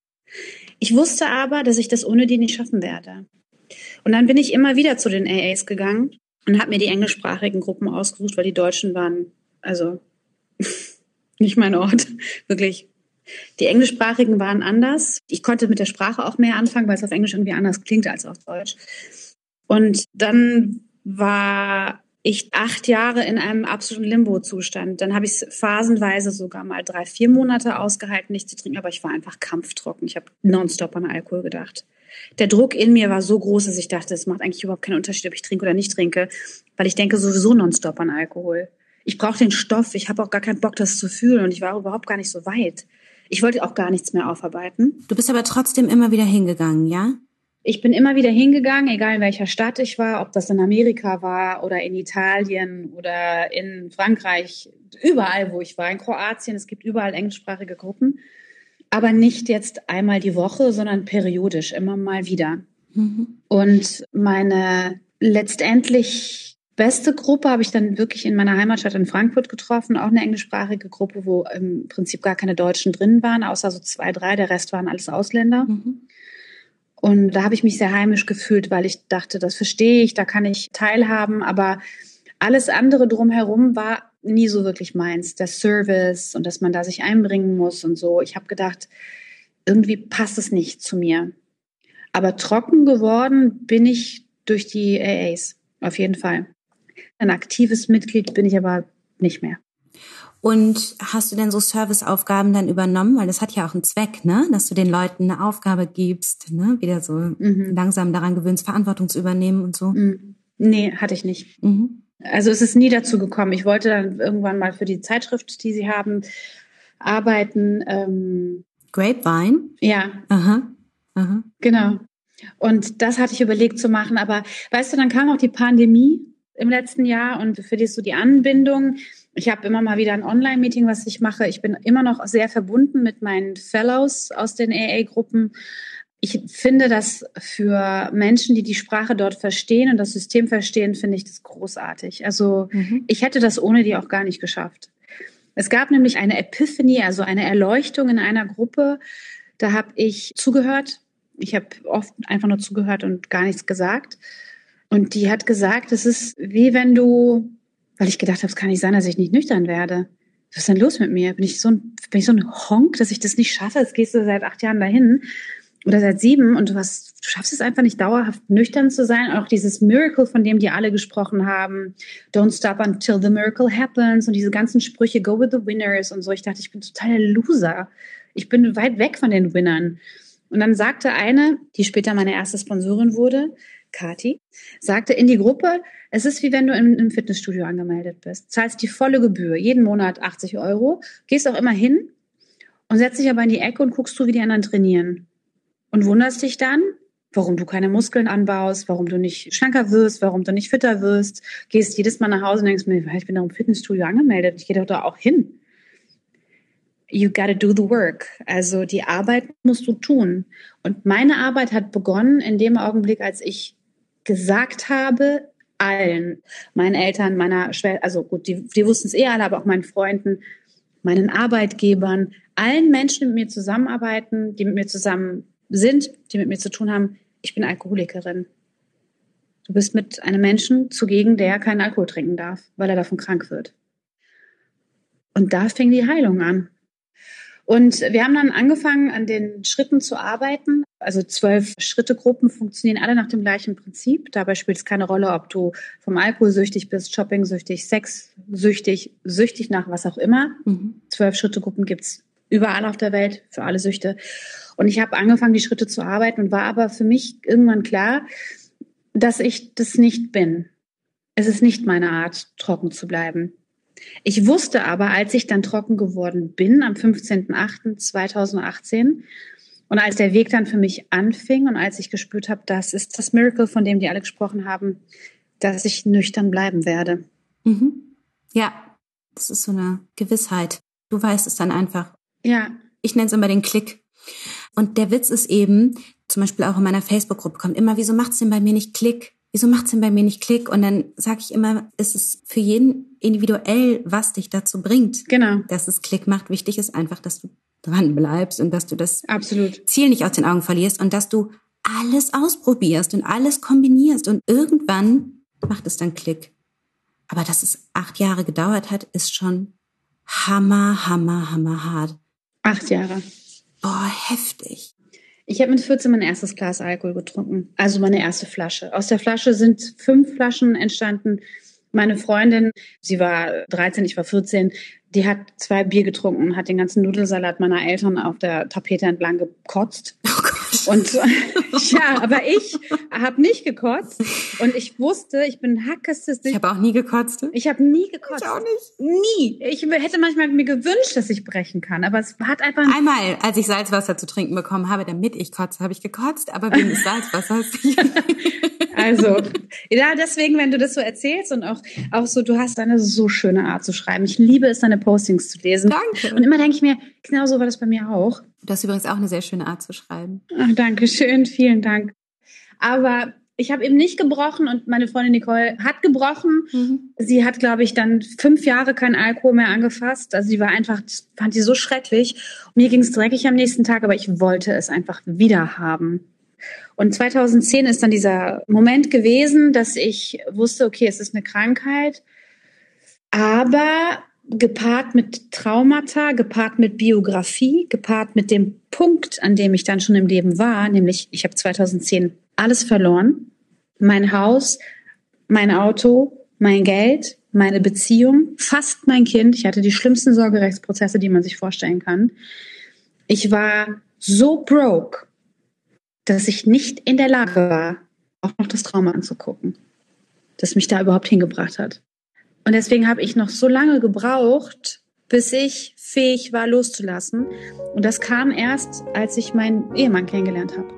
Ich wusste aber, dass ich das ohne die nicht schaffen werde. Und dann bin ich immer wieder zu den AAs gegangen und habe mir die englischsprachigen Gruppen ausgesucht, weil die Deutschen waren, also [laughs] nicht mein Ort, [laughs] wirklich. Die englischsprachigen waren anders. Ich konnte mit der Sprache auch mehr anfangen, weil es auf Englisch irgendwie anders klingt als auf Deutsch. Und dann war ich acht Jahre in einem absoluten Limbo-Zustand. Dann habe ich es phasenweise sogar mal drei, vier Monate ausgehalten, nicht zu trinken, aber ich war einfach kampftrocken. Ich habe nonstop an Alkohol gedacht der Druck in mir war so groß, dass ich dachte, es macht eigentlich überhaupt keinen Unterschied, ob ich trinke oder nicht trinke, weil ich denke sowieso nonstop an Alkohol. Ich brauche den Stoff, ich habe auch gar keinen Bock, das zu fühlen und ich war überhaupt gar nicht so weit. Ich wollte auch gar nichts mehr aufarbeiten. Du bist aber trotzdem immer wieder hingegangen, ja? Ich bin immer wieder hingegangen, egal in welcher Stadt ich war, ob das in Amerika war oder in Italien oder in Frankreich, überall, wo ich war, in Kroatien. Es gibt überall englischsprachige Gruppen aber nicht jetzt einmal die Woche, sondern periodisch, immer mal wieder. Mhm. Und meine letztendlich beste Gruppe habe ich dann wirklich in meiner Heimatstadt in Frankfurt getroffen, auch eine englischsprachige Gruppe, wo im Prinzip gar keine Deutschen drin waren, außer so zwei, drei, der Rest waren alles Ausländer. Mhm. Und da habe ich mich sehr heimisch gefühlt, weil ich dachte, das verstehe ich, da kann ich teilhaben, aber alles andere drumherum war nie so wirklich meins. Der Service und dass man da sich einbringen muss und so. Ich habe gedacht, irgendwie passt es nicht zu mir. Aber trocken geworden bin ich durch die AAs, auf jeden Fall. Ein aktives Mitglied bin ich aber nicht mehr. Und hast du denn so Serviceaufgaben dann übernommen? Weil das hat ja auch einen Zweck, ne? Dass du den Leuten eine Aufgabe gibst, ne? Wieder so mhm. langsam daran gewöhnst, Verantwortung zu übernehmen und so. Mhm. Nee, hatte ich nicht. Mhm. Also es ist nie dazu gekommen. Ich wollte dann irgendwann mal für die Zeitschrift, die sie haben, arbeiten. Ähm, Grapevine? Ja. Aha. Aha. Genau. Und das hatte ich überlegt zu machen. Aber weißt du, dann kam auch die Pandemie im letzten Jahr und für die ist so die Anbindung ich habe immer mal wieder ein Online-Meeting, was ich mache. Ich bin immer noch sehr verbunden mit meinen Fellows aus den AA-Gruppen. Ich finde das für Menschen, die die Sprache dort verstehen und das System verstehen, finde ich das großartig. Also mhm. ich hätte das ohne die auch gar nicht geschafft. Es gab nämlich eine Epiphany, also eine Erleuchtung in einer Gruppe. Da habe ich zugehört. Ich habe oft einfach nur zugehört und gar nichts gesagt. Und die hat gesagt, es ist wie wenn du weil ich gedacht habe, es kann nicht sein, dass ich nicht nüchtern werde. Was ist denn los mit mir? Bin ich so ein, bin ich so ein Honk, dass ich das nicht schaffe? Jetzt gehst du seit acht Jahren dahin oder seit sieben und du, hast, du schaffst es einfach nicht dauerhaft nüchtern zu sein. Auch dieses Miracle, von dem die alle gesprochen haben, don't stop until the miracle happens und diese ganzen Sprüche, go with the winners und so. Ich dachte, ich bin total Loser. Ich bin weit weg von den Winnern. Und dann sagte eine, die später meine erste Sponsorin wurde, Kati, sagte in die Gruppe, es ist wie wenn du im, im Fitnessstudio angemeldet bist. Zahlst die volle Gebühr, jeden Monat 80 Euro, gehst auch immer hin und setzt dich aber in die Ecke und guckst du, wie die anderen trainieren. Und wunderst dich dann, warum du keine Muskeln anbaust, warum du nicht schlanker wirst, warum du nicht fitter wirst, gehst jedes Mal nach Hause und denkst mir, ich bin doch im Fitnessstudio angemeldet, ich gehe doch da auch hin. You gotta do the work. Also die Arbeit musst du tun. Und meine Arbeit hat begonnen in dem Augenblick, als ich gesagt habe, allen, meinen Eltern, meiner Schwester, also gut, die, die wussten es eh alle, aber auch meinen Freunden, meinen Arbeitgebern, allen Menschen, die mit mir zusammenarbeiten, die mit mir zusammen sind, die mit mir zu tun haben, ich bin Alkoholikerin. Du bist mit einem Menschen zugegen, der keinen Alkohol trinken darf, weil er davon krank wird. Und da fing die Heilung an. Und wir haben dann angefangen, an den Schritten zu arbeiten. Also zwölf Schrittegruppen funktionieren alle nach dem gleichen Prinzip. Dabei spielt es keine Rolle, ob du vom Alkohol süchtig bist, Shopping-süchtig, Sex-süchtig, süchtig nach was auch immer. Mhm. Zwölf Schrittegruppen gibt's überall auf der Welt für alle Süchte. Und ich habe angefangen, die Schritte zu arbeiten und war aber für mich irgendwann klar, dass ich das nicht bin. Es ist nicht meine Art, trocken zu bleiben. Ich wusste aber, als ich dann trocken geworden bin, am 15.08.2018, und als der Weg dann für mich anfing und als ich gespürt habe, das ist das Miracle, von dem die alle gesprochen haben, dass ich nüchtern bleiben werde. Mhm. Ja, das ist so eine Gewissheit. Du weißt es dann einfach. Ja. Ich nenne es immer den Klick. Und der Witz ist eben, zum Beispiel auch in meiner Facebook-Gruppe kommt immer, wieso macht es denn bei mir nicht Klick? wieso macht's denn bei mir nicht Klick? Und dann sage ich immer, es ist für jeden individuell, was dich dazu bringt, genau. dass es Klick macht. Wichtig ist einfach, dass du dran bleibst und dass du das Absolut. Ziel nicht aus den Augen verlierst und dass du alles ausprobierst und alles kombinierst und irgendwann macht es dann Klick. Aber dass es acht Jahre gedauert hat, ist schon hammer, hammer, hammer hart. Acht Jahre. Boah, heftig. Ich habe mit 14 mein erstes Glas Alkohol getrunken, also meine erste Flasche. Aus der Flasche sind fünf Flaschen entstanden. Meine Freundin, sie war 13, ich war 14, die hat zwei Bier getrunken und hat den ganzen Nudelsalat meiner Eltern auf der Tapete entlang gekotzt. Und [laughs] ja, aber ich habe nicht gekotzt und ich wusste, ich bin hackestes. Ich habe auch nie gekotzt. Ich habe nie gekotzt. Ich auch nicht. Nie. Ich hätte manchmal mir gewünscht, dass ich brechen kann, aber es hat einfach. Einmal, als ich Salzwasser zu trinken bekommen habe, damit ich kotze, habe ich gekotzt, aber wegen des Salzwassers. [laughs] Also, ja, deswegen, wenn du das so erzählst und auch, auch so, du hast eine so schöne Art zu schreiben. Ich liebe es, deine Postings zu lesen. Danke. Und immer denke ich mir, genau so war das bei mir auch. Du hast übrigens auch eine sehr schöne Art zu schreiben. Ach, danke schön, vielen Dank. Aber ich habe eben nicht gebrochen und meine Freundin Nicole hat gebrochen. Mhm. Sie hat, glaube ich, dann fünf Jahre keinen Alkohol mehr angefasst. Also sie war einfach, fand sie so schrecklich. Mir ging es dreckig am nächsten Tag, aber ich wollte es einfach wieder haben. Und 2010 ist dann dieser Moment gewesen, dass ich wusste, okay, es ist eine Krankheit, aber gepaart mit Traumata, gepaart mit Biografie, gepaart mit dem Punkt, an dem ich dann schon im Leben war, nämlich ich habe 2010 alles verloren. Mein Haus, mein Auto, mein Geld, meine Beziehung, fast mein Kind. Ich hatte die schlimmsten Sorgerechtsprozesse, die man sich vorstellen kann. Ich war so broke, dass ich nicht in der Lage war, auch noch das Trauma anzugucken, das mich da überhaupt hingebracht hat. Und deswegen habe ich noch so lange gebraucht, bis ich fähig war, loszulassen. Und das kam erst, als ich meinen Ehemann kennengelernt habe.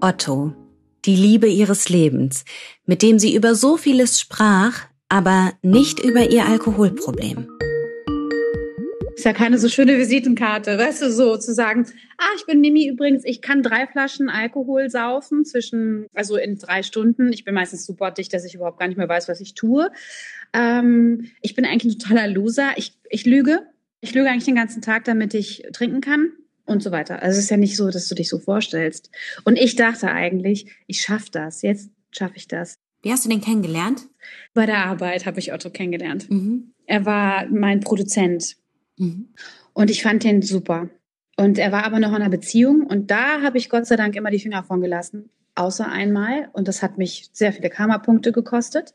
Otto, die Liebe ihres Lebens, mit dem sie über so vieles sprach, aber nicht über ihr Alkoholproblem. Ist ja keine so schöne Visitenkarte, weißt du, so zu sagen, ah, ich bin Mimi übrigens, ich kann drei Flaschen Alkohol saufen zwischen, also in drei Stunden. Ich bin meistens super dicht, dass ich überhaupt gar nicht mehr weiß, was ich tue. Ähm, ich bin eigentlich ein totaler Loser. Ich, ich lüge. Ich lüge eigentlich den ganzen Tag, damit ich trinken kann und so weiter. Also es ist ja nicht so, dass du dich so vorstellst. Und ich dachte eigentlich, ich schaffe das. Jetzt schaffe ich das. Wie hast du den kennengelernt? Bei der Arbeit habe ich Otto kennengelernt. Mhm. Er war mein Produzent. Mhm. Und ich fand den super. Und er war aber noch in einer Beziehung und da habe ich Gott sei Dank immer die Finger von gelassen. Außer einmal. Und das hat mich sehr viele Karma-Punkte gekostet.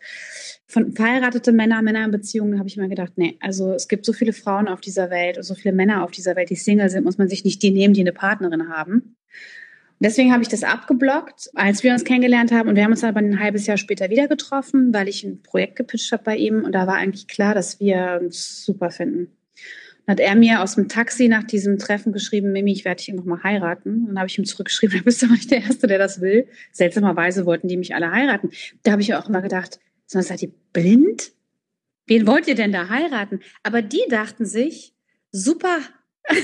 Von verheiratete Männer, Männer in Beziehungen habe ich immer gedacht, nee, also es gibt so viele Frauen auf dieser Welt und so viele Männer auf dieser Welt, die Single sind, muss man sich nicht die nehmen, die eine Partnerin haben. Deswegen habe ich das abgeblockt, als wir uns kennengelernt haben. Und wir haben uns aber ein halbes Jahr später wieder getroffen, weil ich ein Projekt gepitcht habe bei ihm. Und da war eigentlich klar, dass wir uns super finden hat er mir aus dem Taxi nach diesem Treffen geschrieben, Mimi, ich werde dich noch mal heiraten. Und dann habe ich ihm zurückgeschrieben, [laughs] du bist aber nicht der Erste, der das will. Seltsamerweise wollten die mich alle heiraten. Da habe ich auch immer gedacht, seid ihr blind? Wen wollt ihr denn da heiraten? Aber die dachten sich, super. [laughs]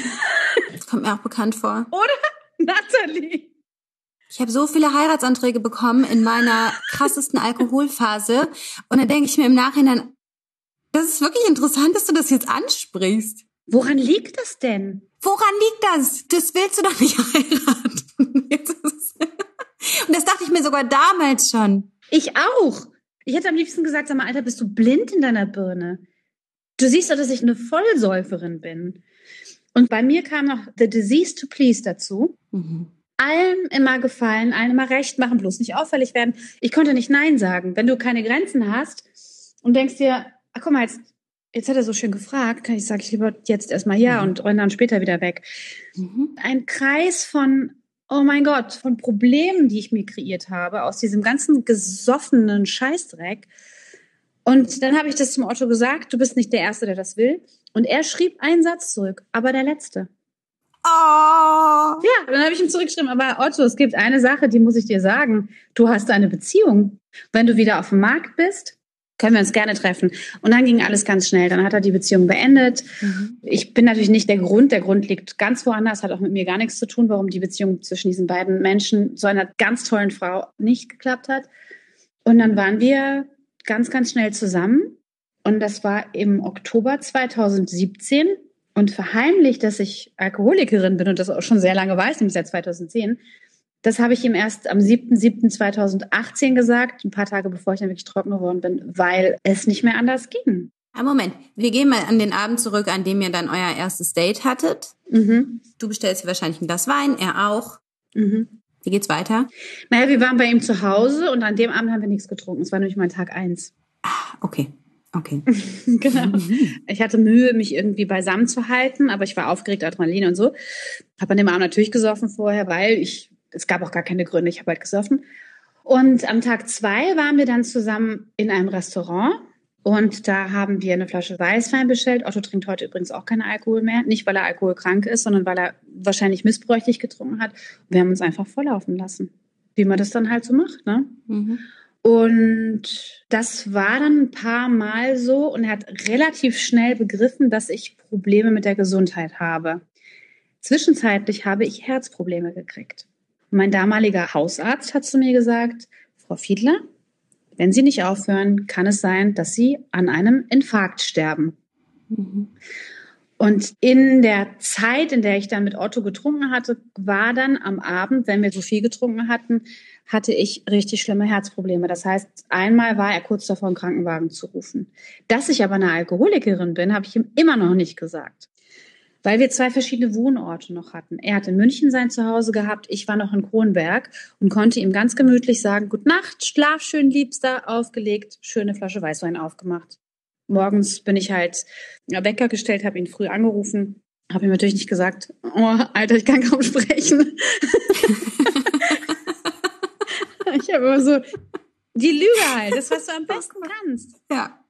Das kommt mir auch bekannt vor. Oder? [laughs] Natalie. Ich habe so viele Heiratsanträge bekommen in meiner krassesten Alkoholphase. Und dann denke ich mir im Nachhinein, das ist wirklich interessant, dass du das jetzt ansprichst. Woran liegt das denn? Woran liegt das? Das willst du doch nicht [laughs] heiraten. Und das dachte ich mir sogar damals schon. Ich auch. Ich hätte am liebsten gesagt, sag mal, Alter, bist du blind in deiner Birne? Du siehst doch, dass ich eine Vollsäuferin bin. Und bei mir kam noch The Disease to Please dazu. Mhm. Allen immer gefallen, allen immer recht machen, bloß nicht auffällig werden. Ich konnte nicht Nein sagen. Wenn du keine Grenzen hast und denkst dir, ach guck mal, jetzt jetzt hat er so schön gefragt, kann ich sage ich lieber jetzt erstmal ja mhm. und dann später wieder weg. Mhm. Ein Kreis von, oh mein Gott, von Problemen, die ich mir kreiert habe, aus diesem ganzen gesoffenen Scheißdreck. Und dann habe ich das zum Otto gesagt, du bist nicht der Erste, der das will. Und er schrieb einen Satz zurück, aber der letzte. Oh. Ja, dann habe ich ihm zurückgeschrieben, aber Otto, es gibt eine Sache, die muss ich dir sagen. Du hast eine Beziehung. Wenn du wieder auf dem Markt bist, können wir uns gerne treffen. Und dann ging alles ganz schnell. Dann hat er die Beziehung beendet. Mhm. Ich bin natürlich nicht der Grund. Der Grund liegt ganz woanders, hat auch mit mir gar nichts zu tun, warum die Beziehung zwischen diesen beiden Menschen, so einer ganz tollen Frau, nicht geklappt hat. Und dann waren wir ganz, ganz schnell zusammen. Und das war im Oktober 2017. Und verheimlicht, dass ich Alkoholikerin bin und das auch schon sehr lange weiß, nämlich seit 2010, das habe ich ihm erst am 7.7.2018 gesagt, ein paar Tage bevor ich dann wirklich trocken geworden bin, weil es nicht mehr anders ging. Ein ah, Moment, wir gehen mal an den Abend zurück, an dem ihr dann euer erstes Date hattet. Mhm. Du bestellst dir wahrscheinlich ein Glas Wein, er auch. Mhm. Wie geht's weiter? Naja, wir waren bei ihm zu Hause und an dem Abend haben wir nichts getrunken. Es war nämlich mein Tag eins. Ah, okay. Okay. [laughs] genau. Ich hatte Mühe, mich irgendwie beisammen zu halten, aber ich war aufgeregt, Adrenalin und so. Habe an dem Abend natürlich gesoffen vorher, weil ich es gab auch gar keine Gründe, ich habe halt gesoffen. Und am Tag zwei waren wir dann zusammen in einem Restaurant und da haben wir eine Flasche Weißwein bestellt. Otto trinkt heute übrigens auch keinen Alkohol mehr. Nicht, weil er alkoholkrank ist, sondern weil er wahrscheinlich missbräuchlich getrunken hat. Wir haben uns einfach volllaufen lassen. Wie man das dann halt so macht, ne? Mhm. Und das war dann ein paar Mal so und er hat relativ schnell begriffen, dass ich Probleme mit der Gesundheit habe. Zwischenzeitlich habe ich Herzprobleme gekriegt. Mein damaliger Hausarzt hat zu mir gesagt, Frau Fiedler, wenn Sie nicht aufhören, kann es sein, dass Sie an einem Infarkt sterben. Mhm. Und in der Zeit, in der ich dann mit Otto getrunken hatte, war dann am Abend, wenn wir so viel getrunken hatten, hatte ich richtig schlimme Herzprobleme. Das heißt, einmal war er kurz davor, einen Krankenwagen zu rufen. Dass ich aber eine Alkoholikerin bin, habe ich ihm immer noch nicht gesagt. Weil wir zwei verschiedene Wohnorte noch hatten. Er hat in München sein Zuhause gehabt, ich war noch in Kronberg und konnte ihm ganz gemütlich sagen, Gute Nacht, schlaf schön, Liebster, aufgelegt, schöne Flasche Weißwein aufgemacht. Morgens bin ich halt Wecker gestellt, habe ihn früh angerufen, habe ihm natürlich nicht gesagt, oh, Alter, ich kann kaum sprechen. [laughs] ich habe immer so die Lüge halt, das, was du am besten kannst. Ja.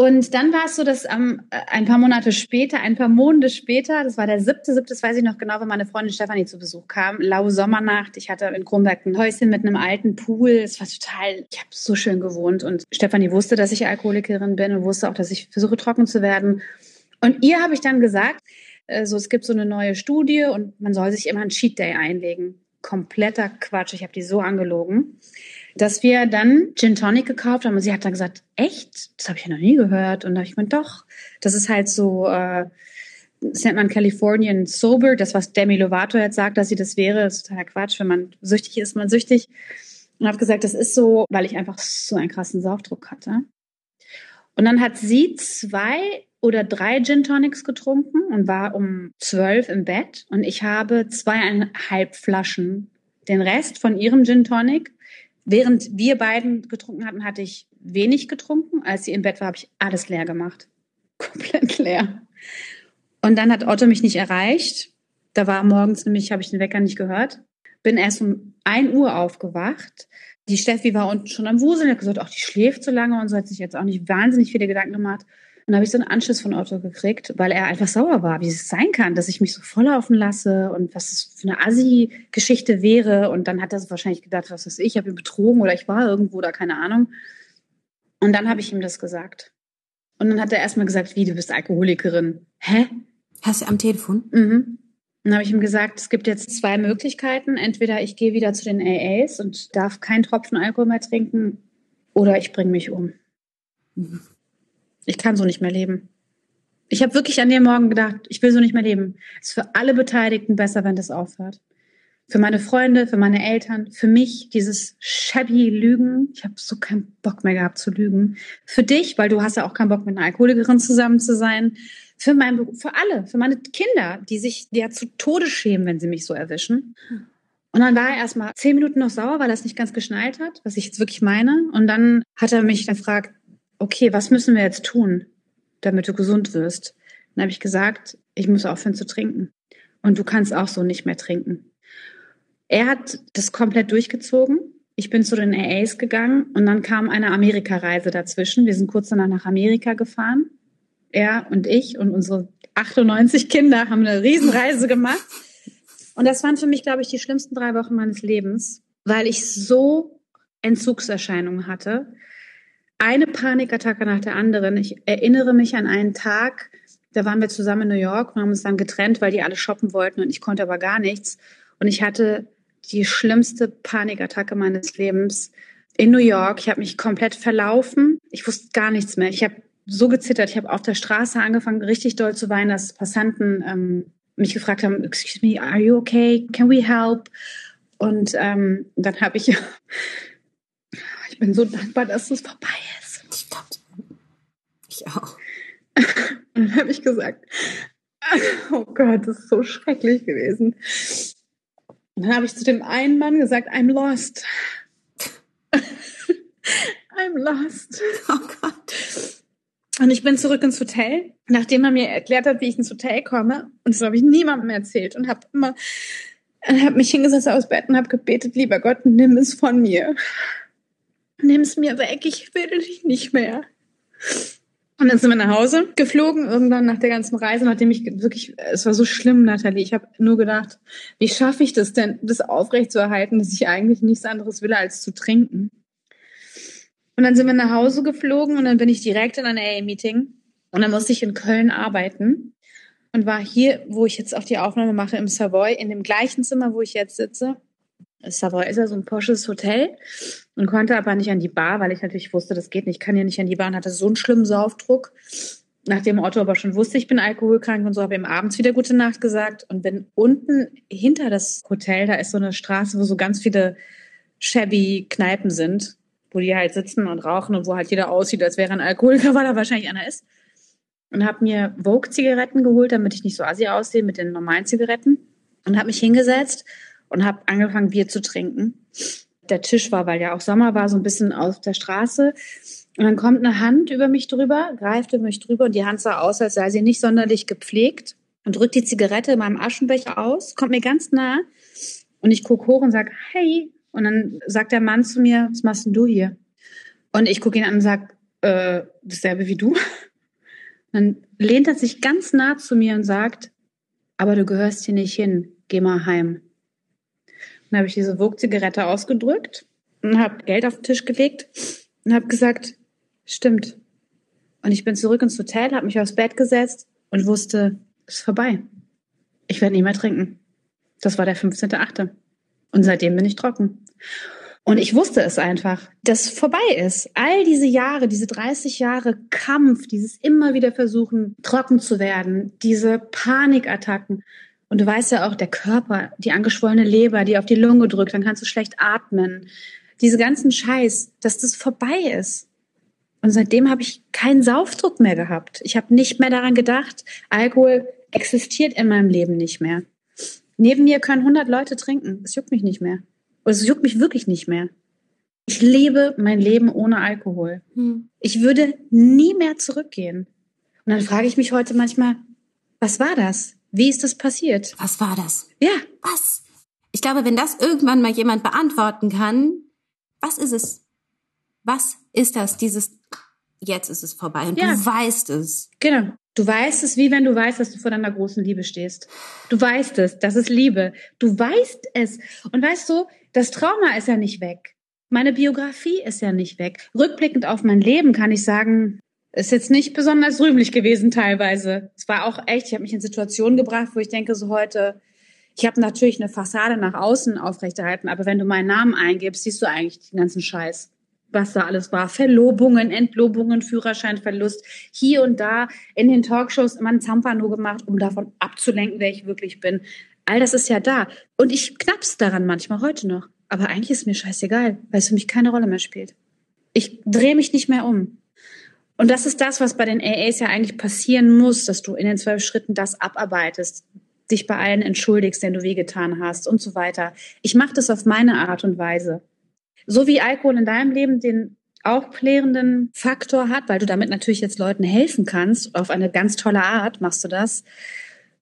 Und dann war es so, dass ähm, ein paar Monate später, ein paar Monate später, das war der siebte, siebte, das weiß ich noch genau, wenn meine Freundin Stefanie zu Besuch kam, laue Sommernacht. Ich hatte in Kronberg ein Häuschen mit einem alten Pool. Es war total, ich habe so schön gewohnt. Und Stefanie wusste, dass ich Alkoholikerin bin und wusste auch, dass ich versuche, trocken zu werden. Und ihr habe ich dann gesagt, äh, so, es gibt so eine neue Studie und man soll sich immer einen Cheat Day einlegen. Kompletter Quatsch. Ich habe die so angelogen dass wir dann Gin Tonic gekauft haben und sie hat dann gesagt, echt? Das habe ich ja noch nie gehört. Und da habe ich gemeint, doch, das ist halt so, äh, das nennt man Californian Sober, das, was Demi Lovato jetzt sagt, dass sie das wäre, ist totaler Quatsch. Wenn man süchtig ist, man süchtig. Und habe gesagt, das ist so, weil ich einfach so einen krassen Saugdruck hatte. Und dann hat sie zwei oder drei Gin Tonics getrunken und war um zwölf im Bett. Und ich habe zweieinhalb Flaschen den Rest von ihrem Gin Tonic Während wir beiden getrunken hatten, hatte ich wenig getrunken. Als sie im Bett war, habe ich alles leer gemacht. [laughs] Komplett leer. Und dann hat Otto mich nicht erreicht. Da war morgens nämlich, habe ich den Wecker nicht gehört. Bin erst um ein Uhr aufgewacht. Die Steffi war unten schon am Wuseln, hat gesagt, ach, die schläft so lange und so hat sich jetzt auch nicht wahnsinnig viele Gedanken gemacht. Und habe ich so einen Anschluss von Otto gekriegt, weil er einfach sauer war, wie es sein kann, dass ich mich so volllaufen lasse und was es für eine Assi-Geschichte wäre. Und dann hat er wahrscheinlich gedacht, was weiß ich, ich habe ihn betrogen oder ich war irgendwo oder keine Ahnung. Und dann habe ich ihm das gesagt. Und dann hat er erstmal gesagt, wie, du bist Alkoholikerin. Hä? Hast du am Telefon? Mhm. Dann habe ich ihm gesagt, es gibt jetzt zwei Möglichkeiten. Entweder ich gehe wieder zu den AAs und darf keinen Tropfen Alkohol mehr trinken oder ich bringe mich um. Mhm. Ich kann so nicht mehr leben. Ich habe wirklich an dem Morgen gedacht, ich will so nicht mehr leben. Es ist für alle Beteiligten besser, wenn das aufhört. Für meine Freunde, für meine Eltern, für mich dieses shabby Lügen. Ich habe so keinen Bock mehr gehabt zu lügen. Für dich, weil du hast ja auch keinen Bock mit einer Alkoholikerin zusammen zu sein. Für mein Beruf, für alle, für meine Kinder, die sich ja zu Tode schämen, wenn sie mich so erwischen. Und dann war er erstmal zehn Minuten noch sauer, weil er es nicht ganz geschnallt hat, was ich jetzt wirklich meine. Und dann hat er mich gefragt, okay, was müssen wir jetzt tun, damit du gesund wirst? Dann habe ich gesagt, ich muss aufhören zu trinken. Und du kannst auch so nicht mehr trinken. Er hat das komplett durchgezogen. Ich bin zu den AAs gegangen und dann kam eine Amerikareise dazwischen. Wir sind kurz danach nach Amerika gefahren. Er und ich und unsere 98 Kinder haben eine Riesenreise gemacht. Und das waren für mich, glaube ich, die schlimmsten drei Wochen meines Lebens, weil ich so Entzugserscheinungen hatte eine Panikattacke nach der anderen. Ich erinnere mich an einen Tag, da waren wir zusammen in New York und haben uns dann getrennt, weil die alle shoppen wollten und ich konnte aber gar nichts. Und ich hatte die schlimmste Panikattacke meines Lebens in New York. Ich habe mich komplett verlaufen. Ich wusste gar nichts mehr. Ich habe so gezittert. Ich habe auf der Straße angefangen, richtig doll zu weinen, dass Passanten ähm, mich gefragt haben, excuse me, are you okay? Can we help? Und ähm, dann habe ich bin so dankbar, dass es vorbei ist. Ich glaube, ich auch. [laughs] Und dann habe ich gesagt, [laughs] oh Gott, das ist so schrecklich gewesen. Und dann habe ich zu dem einen Mann gesagt, I'm lost. [laughs] I'm lost. Oh Gott. Und ich bin zurück ins Hotel, nachdem er mir erklärt hat, wie ich ins Hotel komme. Und das habe ich niemandem erzählt und habe immer, habe mich hingesetzt aus Bett und habe gebetet, lieber Gott, nimm es von mir nimm's mir weg, ich will dich nicht mehr. Und dann sind wir nach Hause geflogen, irgendwann nach der ganzen Reise, nachdem ich wirklich, es war so schlimm, Nathalie. Ich habe nur gedacht, wie schaffe ich das denn, das aufrechtzuerhalten, dass ich eigentlich nichts anderes will, als zu trinken. Und dann sind wir nach Hause geflogen und dann bin ich direkt in ein AA-Meeting. Und dann musste ich in Köln arbeiten und war hier, wo ich jetzt auch die Aufnahme mache, im Savoy, in dem gleichen Zimmer, wo ich jetzt sitze. Savoy ist ja so ein posches Hotel und konnte aber nicht an die Bar, weil ich natürlich wusste, das geht nicht. Ich kann ja nicht an die Bar und hatte so einen schlimmen Saufdruck. Nachdem Otto aber schon wusste, ich bin alkoholkrank und so, habe ihm abends wieder gute Nacht gesagt und bin unten hinter das Hotel, da ist so eine Straße, wo so ganz viele shabby Kneipen sind, wo die halt sitzen und rauchen und wo halt jeder aussieht, als wäre ein Alkoholiker, [laughs] weil da wahrscheinlich einer ist. Und habe mir Vogue-Zigaretten geholt, damit ich nicht so assi aussehe mit den normalen Zigaretten. Und habe mich hingesetzt und habe angefangen, Bier zu trinken. Der Tisch war, weil ja auch Sommer war, so ein bisschen auf der Straße. Und dann kommt eine Hand über mich drüber, greift über mich drüber und die Hand sah aus, als sei sie nicht sonderlich gepflegt und drückt die Zigarette in meinem Aschenbecher aus, kommt mir ganz nah und ich gucke hoch und sag hey. Und dann sagt der Mann zu mir, was machst denn du hier? Und ich gucke ihn an und sag, äh, dasselbe wie du. Dann lehnt er sich ganz nah zu mir und sagt, aber du gehörst hier nicht hin, geh mal heim. Dann habe ich diese Vogue-Zigarette ausgedrückt und habe Geld auf den Tisch gelegt und habe gesagt, stimmt. Und ich bin zurück ins Hotel, habe mich aufs Bett gesetzt und wusste, es ist vorbei. Ich werde nie mehr trinken. Das war der 15.8. Und seitdem bin ich trocken. Und ich wusste es einfach, dass vorbei ist. All diese Jahre, diese 30 Jahre Kampf, dieses immer wieder versuchen, trocken zu werden, diese Panikattacken. Und du weißt ja auch, der Körper, die angeschwollene Leber, die auf die Lunge drückt, dann kannst du schlecht atmen. Diese ganzen Scheiß, dass das vorbei ist. Und seitdem habe ich keinen Saufdruck mehr gehabt. Ich habe nicht mehr daran gedacht, Alkohol existiert in meinem Leben nicht mehr. Neben mir können 100 Leute trinken. Es juckt mich nicht mehr. Es juckt mich wirklich nicht mehr. Ich lebe mein Leben ohne Alkohol. Hm. Ich würde nie mehr zurückgehen. Und dann frage ich mich heute manchmal, was war das? Wie ist das passiert? Was war das? Ja. Was? Ich glaube, wenn das irgendwann mal jemand beantworten kann, was ist es? Was ist das? Dieses, jetzt ist es vorbei und ja. du weißt es. Genau. Du weißt es, wie wenn du weißt, dass du vor deiner großen Liebe stehst. Du weißt es, das ist Liebe. Du weißt es. Und weißt du, das Trauma ist ja nicht weg. Meine Biografie ist ja nicht weg. Rückblickend auf mein Leben kann ich sagen, ist jetzt nicht besonders rühmlich gewesen teilweise. Es war auch echt, ich habe mich in Situationen gebracht, wo ich denke, so heute, ich habe natürlich eine Fassade nach außen aufrechterhalten, aber wenn du meinen Namen eingibst, siehst du eigentlich den ganzen Scheiß was da alles war. Verlobungen, Entlobungen, Führerscheinverlust. Hier und da in den Talkshows immer ein Zampano gemacht, um davon abzulenken, wer ich wirklich bin. All das ist ja da. Und ich knaps daran manchmal heute noch. Aber eigentlich ist mir scheißegal, weil es für mich keine Rolle mehr spielt. Ich drehe mich nicht mehr um. Und das ist das, was bei den AAs ja eigentlich passieren muss, dass du in den zwölf Schritten das abarbeitest, dich bei allen entschuldigst, denen du wehgetan hast und so weiter. Ich mache das auf meine Art und Weise. So wie Alkohol in deinem Leben den aufklärenden Faktor hat, weil du damit natürlich jetzt Leuten helfen kannst, auf eine ganz tolle Art machst du das,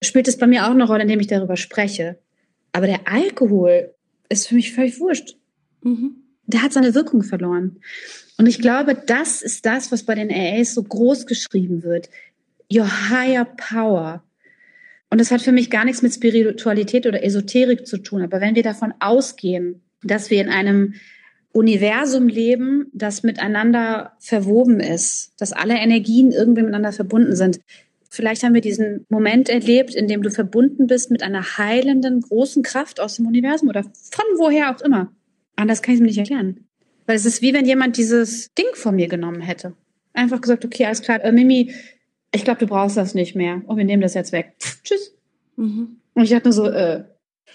spielt es bei mir auch eine Rolle, indem ich darüber spreche. Aber der Alkohol ist für mich völlig wurscht. Mhm. Der hat seine Wirkung verloren. Und ich glaube, das ist das, was bei den AAs so groß geschrieben wird. Your higher power. Und das hat für mich gar nichts mit Spiritualität oder Esoterik zu tun. Aber wenn wir davon ausgehen, dass wir in einem Universum leben, das miteinander verwoben ist, dass alle Energien irgendwie miteinander verbunden sind. Vielleicht haben wir diesen Moment erlebt, in dem du verbunden bist mit einer heilenden, großen Kraft aus dem Universum oder von woher auch immer. Anders kann ich es mir nicht erklären. Weil es ist wie wenn jemand dieses Ding von mir genommen hätte. Einfach gesagt, okay, alles klar, äh, Mimi, ich glaube, du brauchst das nicht mehr. Und wir nehmen das jetzt weg. Pff, tschüss. Mhm. Und ich dachte nur so, äh,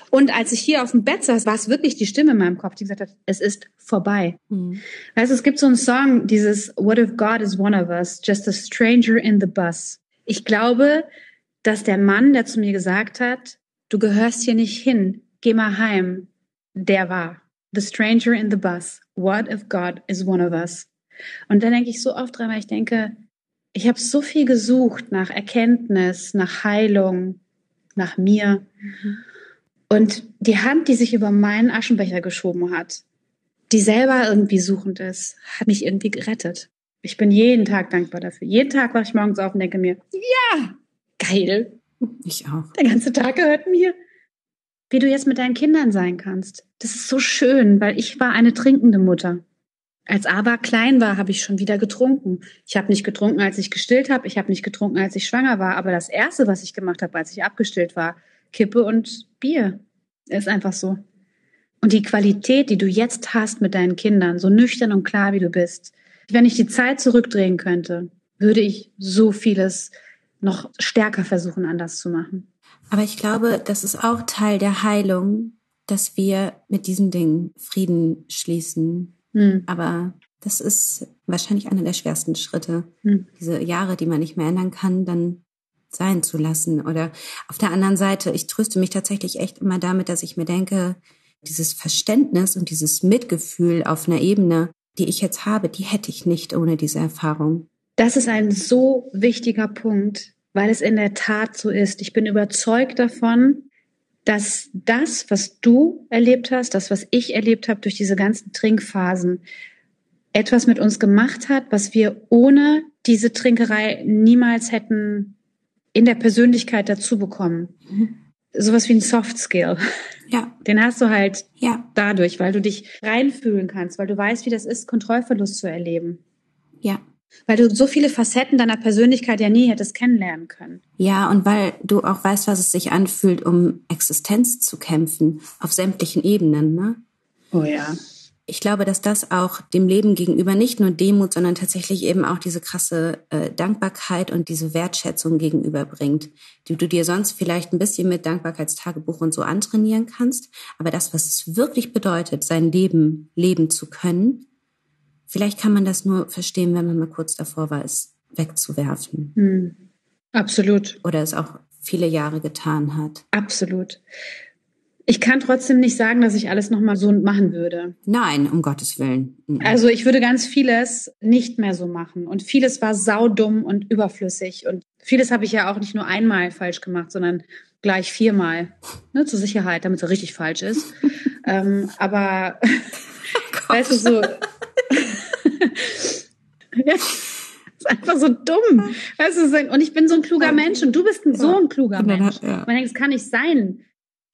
und als ich hier auf dem Bett saß, war es wirklich die Stimme in meinem Kopf, die gesagt hat, es ist vorbei. Mhm. Weißt du, es gibt so einen Song, dieses What if God is one of us, just a stranger in the bus. Ich glaube, dass der Mann, der zu mir gesagt hat, du gehörst hier nicht hin, geh mal heim, der war. The stranger in the bus. What if God is one of us? Und da denke ich so oft dran, weil ich denke, ich habe so viel gesucht nach Erkenntnis, nach Heilung, nach mir. Mhm. Und die Hand, die sich über meinen Aschenbecher geschoben hat, die selber irgendwie suchend ist, hat mich irgendwie gerettet. Ich bin jeden Tag dankbar dafür. Jeden Tag wache ich morgens auf und denke mir, ja, geil. Ich auch. Der ganze Tag gehört mir. Wie du jetzt mit deinen Kindern sein kannst. Das ist so schön, weil ich war eine trinkende Mutter. Als Aber klein war, habe ich schon wieder getrunken. Ich habe nicht getrunken, als ich gestillt habe. Ich habe nicht getrunken, als ich schwanger war. Aber das Erste, was ich gemacht habe, als ich abgestillt war, Kippe und Bier. Ist einfach so. Und die Qualität, die du jetzt hast mit deinen Kindern, so nüchtern und klar wie du bist, wenn ich die Zeit zurückdrehen könnte, würde ich so vieles noch stärker versuchen, anders zu machen. Aber ich glaube, das ist auch Teil der Heilung, dass wir mit diesen Dingen Frieden schließen. Hm. Aber das ist wahrscheinlich einer der schwersten Schritte. Hm. Diese Jahre, die man nicht mehr ändern kann, dann sein zu lassen. Oder auf der anderen Seite, ich tröste mich tatsächlich echt immer damit, dass ich mir denke, dieses Verständnis und dieses Mitgefühl auf einer Ebene, die ich jetzt habe, die hätte ich nicht ohne diese Erfahrung. Das ist ein so wichtiger Punkt, weil es in der Tat so ist. Ich bin überzeugt davon, dass das, was du erlebt hast, das, was ich erlebt habe durch diese ganzen Trinkphasen, etwas mit uns gemacht hat, was wir ohne diese Trinkerei niemals hätten in der Persönlichkeit dazu bekommen. Mhm. Sowas wie ein Soft Skill. Ja. Den hast du halt ja. dadurch, weil du dich reinfühlen kannst, weil du weißt, wie das ist, Kontrollverlust zu erleben. Ja. Weil du so viele Facetten deiner Persönlichkeit ja nie hättest kennenlernen können. Ja, und weil du auch weißt, was es sich anfühlt, um Existenz zu kämpfen, auf sämtlichen Ebenen, ne? Oh ja. Ich glaube, dass das auch dem Leben gegenüber nicht nur Demut, sondern tatsächlich eben auch diese krasse äh, Dankbarkeit und diese Wertschätzung gegenüberbringt, die du dir sonst vielleicht ein bisschen mit Dankbarkeitstagebuch und so antrainieren kannst. Aber das, was es wirklich bedeutet, sein Leben leben zu können, Vielleicht kann man das nur verstehen, wenn man mal kurz davor war, es wegzuwerfen. Hm. Absolut. Oder es auch viele Jahre getan hat. Absolut. Ich kann trotzdem nicht sagen, dass ich alles nochmal so machen würde. Nein, um Gottes Willen. Mhm. Also ich würde ganz vieles nicht mehr so machen. Und vieles war saudumm und überflüssig. Und vieles habe ich ja auch nicht nur einmal falsch gemacht, sondern gleich viermal. Ne, zur Sicherheit, damit es richtig falsch ist. [laughs] ähm, aber oh [laughs] weißt du, so ja, ist einfach so dumm. Weißt du, und ich bin so ein kluger Mensch und du bist ein, so ein kluger Mensch. Ja. Man denkt, es kann nicht sein.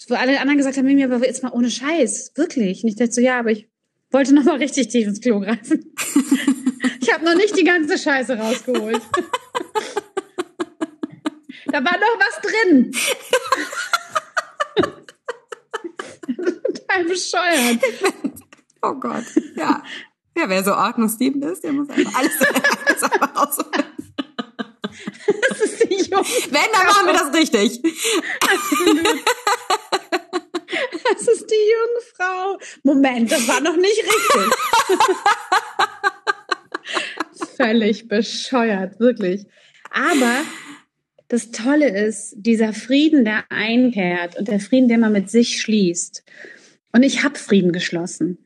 Wo alle anderen gesagt haben, mir aber jetzt mal ohne Scheiß, wirklich. Und ich dachte so, ja, aber ich wollte noch mal richtig tief ins Klo greifen. [laughs] ich habe noch nicht die ganze Scheiße rausgeholt. [laughs] da war noch was drin. [laughs] Total bescheuert. Oh Gott, ja. Ja, wer so ordnungsliebend ist, der muss einfach alles, [laughs] alles einfach rausholen. Das ist die Jungfrau. Wenn, dann machen wir das richtig. [laughs] Das ist die Jungfrau. Moment, das war noch nicht richtig. [laughs] Völlig bescheuert, wirklich. Aber das Tolle ist, dieser Frieden, der einkehrt und der Frieden, den man mit sich schließt. Und ich habe Frieden geschlossen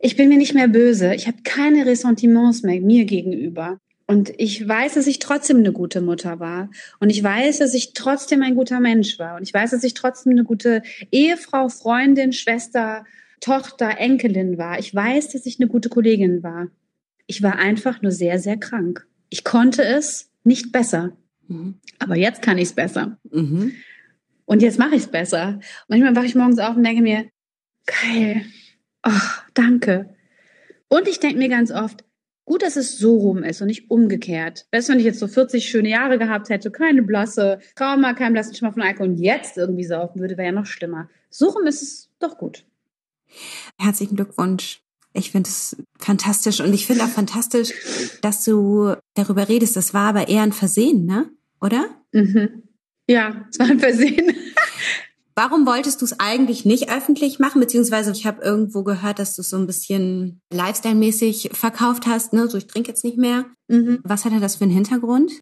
ich bin mir nicht mehr böse. Ich habe keine Ressentiments mehr mir gegenüber. Und ich weiß, dass ich trotzdem eine gute Mutter war. Und ich weiß, dass ich trotzdem ein guter Mensch war. Und ich weiß, dass ich trotzdem eine gute Ehefrau, Freundin, Schwester, Tochter, Enkelin war. Ich weiß, dass ich eine gute Kollegin war. Ich war einfach nur sehr, sehr krank. Ich konnte es nicht besser. Mhm. Aber jetzt kann ich es besser. Mhm. Und jetzt mache ich es besser. Manchmal wache ich morgens auf und denke mir, geil, ach, danke. Und ich denke mir ganz oft, gut, dass es so rum ist und nicht umgekehrt. Weißt du, wenn ich jetzt so 40 schöne Jahre gehabt hätte, keine blasse Trauma, keinen blassen Schimmer von Alkohol und jetzt irgendwie saufen würde, wäre ja noch schlimmer. So rum ist es doch gut. Herzlichen Glückwunsch. Ich finde es fantastisch und ich finde auch fantastisch, dass du darüber redest. Das war aber eher ein Versehen, ne? Oder? Mhm. Ja, es war ein Versehen. [laughs] Warum wolltest du es eigentlich nicht öffentlich machen? Beziehungsweise ich habe irgendwo gehört, dass du es so ein bisschen Lifestyle-mäßig verkauft hast. Ne? So, ich trinke jetzt nicht mehr. Mhm. Was hatte das für einen Hintergrund?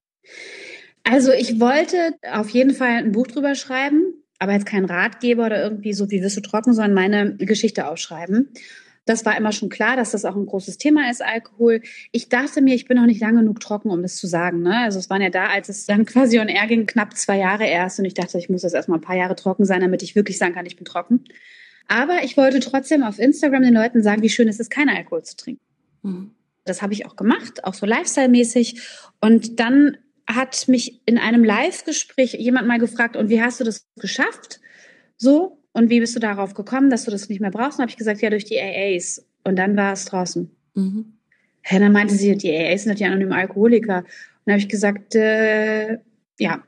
Also ich wollte auf jeden Fall ein Buch drüber schreiben, aber jetzt kein Ratgeber oder irgendwie so, wie wirst du trocken, sondern meine Geschichte aufschreiben. Das war immer schon klar, dass das auch ein großes Thema ist, Alkohol. Ich dachte mir, ich bin noch nicht lang genug trocken, um das zu sagen. Ne? Also es waren ja da, als es dann [laughs] quasi on air ging, knapp zwei Jahre erst. Und ich dachte, ich muss jetzt erstmal ein paar Jahre trocken sein, damit ich wirklich sagen kann, ich bin trocken. Aber ich wollte trotzdem auf Instagram den Leuten sagen, wie schön es ist, keinen Alkohol zu trinken. Mhm. Das habe ich auch gemacht, auch so Lifestyle-mäßig. Und dann hat mich in einem Live-Gespräch jemand mal gefragt, und wie hast du das geschafft? So, und wie bist du darauf gekommen, dass du das nicht mehr brauchst? Und habe ich gesagt, ja, durch die AAs. Und dann war es draußen. Mhm. Ja, dann meinte sie, die AAs sind die anonymen Alkoholiker. Und dann habe ich gesagt, äh, ja.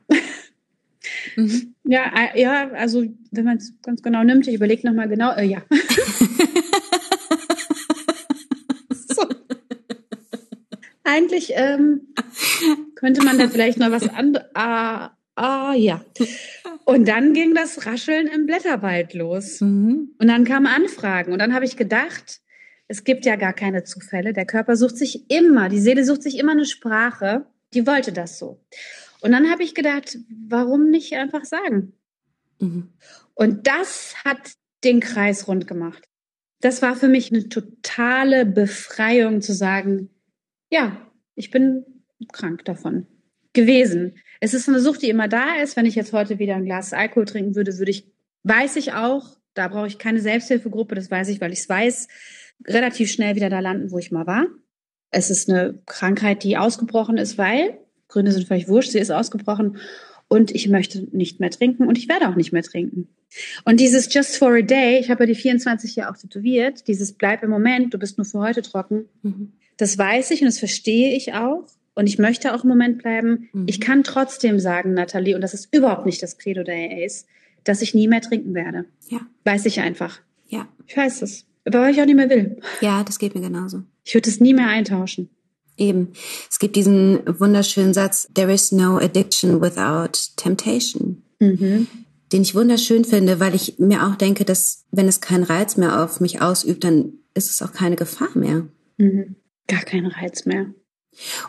Mhm. Ja, äh, ja, also wenn man es ganz genau nimmt, ich überlege nochmal genau, äh, ja. [laughs] so. Eigentlich, ähm, könnte man da vielleicht noch was anderes. Ah, ah, ja. Und dann ging das Rascheln im Blätterwald los. Mhm. Und dann kamen Anfragen. Und dann habe ich gedacht, es gibt ja gar keine Zufälle. Der Körper sucht sich immer, die Seele sucht sich immer eine Sprache. Die wollte das so. Und dann habe ich gedacht, warum nicht einfach sagen? Mhm. Und das hat den Kreis rund gemacht. Das war für mich eine totale Befreiung zu sagen, ja, ich bin krank davon gewesen. Es ist eine Sucht, die immer da ist. Wenn ich jetzt heute wieder ein Glas Alkohol trinken würde, würde ich, weiß ich auch, da brauche ich keine Selbsthilfegruppe, das weiß ich, weil ich es weiß, relativ schnell wieder da landen, wo ich mal war. Es ist eine Krankheit, die ausgebrochen ist, weil, Gründe sind völlig wurscht, sie ist ausgebrochen und ich möchte nicht mehr trinken und ich werde auch nicht mehr trinken. Und dieses Just for a Day, ich habe ja die 24 hier auch tätowiert, dieses Bleib im Moment, du bist nur für heute trocken, mhm. das weiß ich und das verstehe ich auch und ich möchte auch im Moment bleiben. Mhm. Ich kann trotzdem sagen, Nathalie, und das ist überhaupt nicht das Credo der AAs, dass ich nie mehr trinken werde. Ja. Weiß ich einfach. Ja. Ich weiß es. Aber weil ich auch nicht mehr will. Ja, das geht mir genauso. Ich würde es nie mehr eintauschen. Eben. Es gibt diesen wunderschönen Satz, there is no addiction without temptation. Mhm. Den ich wunderschön finde, weil ich mir auch denke, dass wenn es keinen Reiz mehr auf mich ausübt, dann ist es auch keine Gefahr mehr. Mhm. Gar keinen Reiz mehr.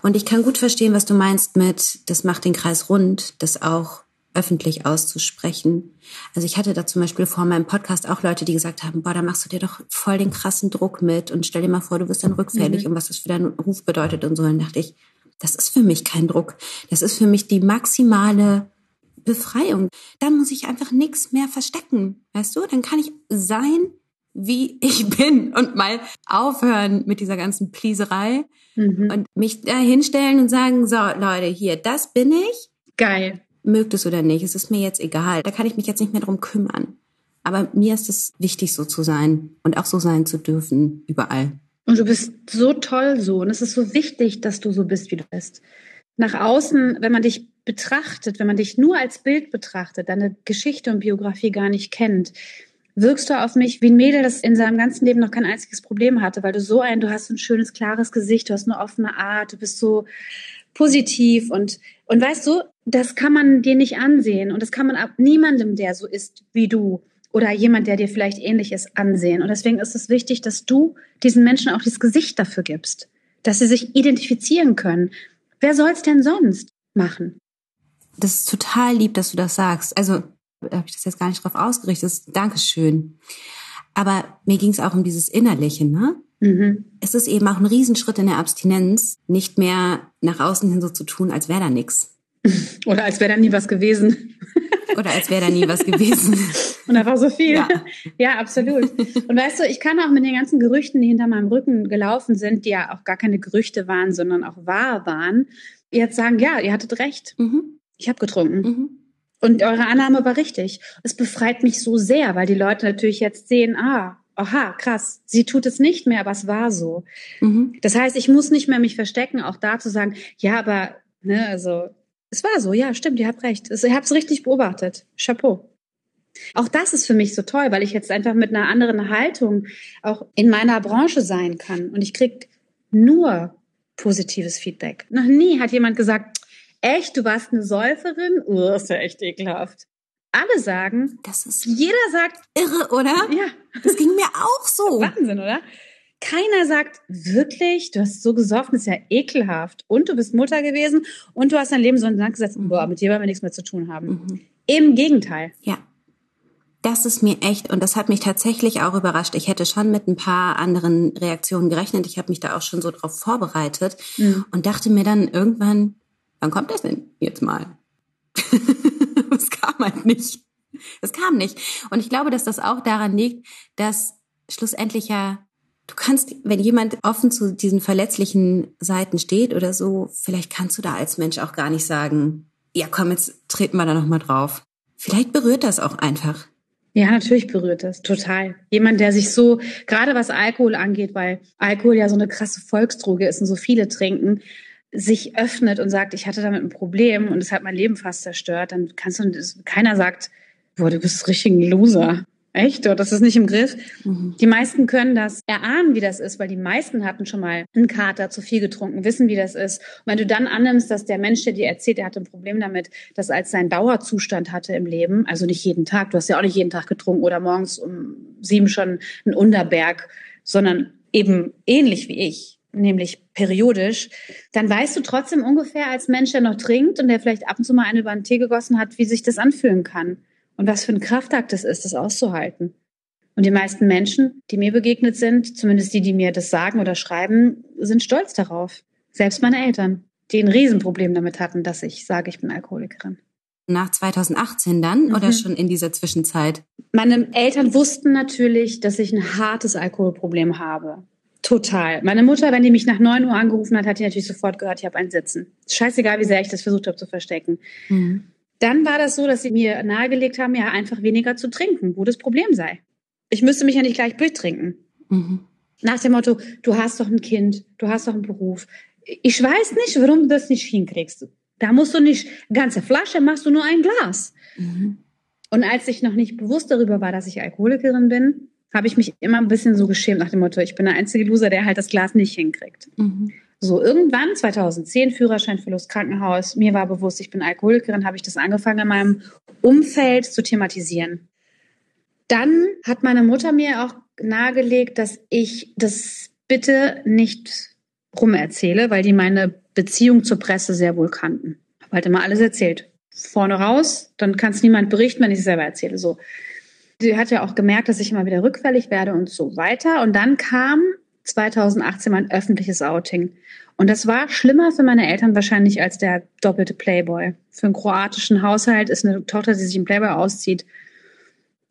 Und ich kann gut verstehen, was du meinst mit, das macht den Kreis rund, das auch öffentlich auszusprechen. Also ich hatte da zum Beispiel vor meinem Podcast auch Leute, die gesagt haben, boah, da machst du dir doch voll den krassen Druck mit und stell dir mal vor, du wirst dann rückfällig mhm. und was das für deinen Ruf bedeutet und so. Und dachte ich, das ist für mich kein Druck. Das ist für mich die maximale Befreiung. Dann muss ich einfach nichts mehr verstecken. Weißt du? Dann kann ich sein, wie ich [laughs] bin und mal aufhören mit dieser ganzen Plieserei mhm. und mich da hinstellen und sagen, so Leute, hier, das bin ich. Geil. Mögt es oder nicht, es ist mir jetzt egal. Da kann ich mich jetzt nicht mehr drum kümmern. Aber mir ist es wichtig, so zu sein und auch so sein zu dürfen, überall. Und du bist so toll so. Und es ist so wichtig, dass du so bist, wie du bist. Nach außen, wenn man dich betrachtet, wenn man dich nur als Bild betrachtet, deine Geschichte und Biografie gar nicht kennt, wirkst du auf mich wie ein Mädel, das in seinem ganzen Leben noch kein einziges Problem hatte, weil du so ein, du hast ein schönes, klares Gesicht, du hast eine offene Art, du bist so positiv und, und weißt du, das kann man dir nicht ansehen und das kann man ab niemandem, der so ist wie du oder jemand, der dir vielleicht ähnlich ist, ansehen. Und deswegen ist es wichtig, dass du diesen Menschen auch das Gesicht dafür gibst, dass sie sich identifizieren können. Wer soll's denn sonst machen? Das ist total lieb, dass du das sagst. Also habe ich das jetzt gar nicht drauf ausgerichtet. Dankeschön. Aber mir ging es auch um dieses Innerliche, ne? Mhm. Es ist eben auch ein Riesenschritt in der Abstinenz, nicht mehr nach außen hin so zu tun, als wäre da nichts. [laughs] Oder als wäre da nie was gewesen. [laughs] Oder als wäre da nie was gewesen. [laughs] Und da war so viel. Ja. ja, absolut. Und weißt du, ich kann auch mit den ganzen Gerüchten, die hinter meinem Rücken gelaufen sind, die ja auch gar keine Gerüchte waren, sondern auch wahr waren, jetzt sagen, ja, ihr hattet recht. Mhm. Ich habe getrunken. Mhm. Und eure Annahme war richtig. Es befreit mich so sehr, weil die Leute natürlich jetzt sehen, ah, aha, krass, sie tut es nicht mehr, aber es war so. Mhm. Das heißt, ich muss nicht mehr mich verstecken, auch da zu sagen, ja, aber, ne, also, es war so, ja, stimmt, ihr habt recht. Ihr habt es richtig beobachtet. Chapeau. Auch das ist für mich so toll, weil ich jetzt einfach mit einer anderen Haltung auch in meiner Branche sein kann. Und ich krieg nur positives Feedback. Noch nie hat jemand gesagt, Echt, du warst eine Säuferin? Oh, ist ja echt ekelhaft. Alle sagen, das ist jeder sagt irre, oder? Ja, das ging mir auch so. [laughs] Wahnsinn, oder? Keiner sagt wirklich, du hast so gesoffen, ist ja ekelhaft. Und du bist Mutter gewesen und du hast dein Leben so in den Sand gesetzt, mhm. boah, mit dir wollen wir nichts mehr zu tun haben. Mhm. Im Gegenteil. Ja. Das ist mir echt, und das hat mich tatsächlich auch überrascht. Ich hätte schon mit ein paar anderen Reaktionen gerechnet. Ich habe mich da auch schon so drauf vorbereitet mhm. und dachte mir dann irgendwann, Wann kommt das denn jetzt mal? [laughs] Es kam halt nicht. Es kam nicht. Und ich glaube, dass das auch daran liegt, dass schlussendlich ja, du kannst, wenn jemand offen zu diesen verletzlichen Seiten steht oder so, vielleicht kannst du da als Mensch auch gar nicht sagen, ja komm, jetzt treten wir da nochmal drauf. Vielleicht berührt das auch einfach. Ja, natürlich berührt das, total. Jemand, der sich so, gerade was Alkohol angeht, weil Alkohol ja so eine krasse Volksdroge ist und so viele trinken, sich öffnet und sagt, ich hatte damit ein Problem und es hat mein Leben fast zerstört, dann kannst du, keiner sagt, boah, du bist richtig ein Loser. Echt? Oder das ist nicht im Griff? Mhm. Die meisten können das erahnen, wie das ist, weil die meisten hatten schon mal einen Kater zu viel getrunken, wissen, wie das ist. Und wenn du dann annimmst, dass der Mensch, der dir erzählt, er hatte ein Problem damit, das als sein Dauerzustand hatte im Leben, also nicht jeden Tag, du hast ja auch nicht jeden Tag getrunken oder morgens um sieben schon ein Unterberg, sondern eben ähnlich wie ich, nämlich periodisch, dann weißt du trotzdem ungefähr als Mensch, der noch trinkt und der vielleicht ab und zu mal eine über den Tee gegossen hat, wie sich das anfühlen kann. Und was für ein Kraftakt es ist, das auszuhalten. Und die meisten Menschen, die mir begegnet sind, zumindest die, die mir das sagen oder schreiben, sind stolz darauf. Selbst meine Eltern, die ein Riesenproblem damit hatten, dass ich sage, ich bin Alkoholikerin. Nach 2018 dann mhm. oder schon in dieser Zwischenzeit? Meine Eltern wussten natürlich, dass ich ein hartes Alkoholproblem habe. Total. Meine Mutter, wenn die mich nach 9 Uhr angerufen hat, hat die natürlich sofort gehört, ich habe ein Sitzen. Scheißegal, wie sehr ich das versucht habe zu verstecken. Mhm. Dann war das so, dass sie mir nahegelegt haben, ja einfach weniger zu trinken, wo das Problem sei. Ich müsste mich ja nicht gleich durchtrinken. Mhm. Nach dem Motto, du hast doch ein Kind, du hast doch einen Beruf. Ich weiß nicht, warum du das nicht hinkriegst. Da musst du nicht ganze Flasche, machst du nur ein Glas. Mhm. Und als ich noch nicht bewusst darüber war, dass ich Alkoholikerin bin, habe ich mich immer ein bisschen so geschämt nach dem Motto, ich bin der einzige Loser, der halt das Glas nicht hinkriegt. Mhm. So, irgendwann, 2010, Führerschein für Lust Krankenhaus, mir war bewusst, ich bin Alkoholikerin, habe ich das angefangen, in meinem Umfeld zu thematisieren. Dann hat meine Mutter mir auch nahegelegt, dass ich das bitte nicht rumerzähle, weil die meine Beziehung zur Presse sehr wohl kannten. Habe halt immer alles erzählt. Vorne raus, dann kann es niemand berichten, wenn ich es selber erzähle. So. Sie hat ja auch gemerkt, dass ich immer wieder rückfällig werde und so weiter. Und dann kam 2018 mein öffentliches Outing. Und das war schlimmer für meine Eltern wahrscheinlich als der doppelte Playboy. Für einen kroatischen Haushalt ist eine Tochter, die sich im Playboy auszieht,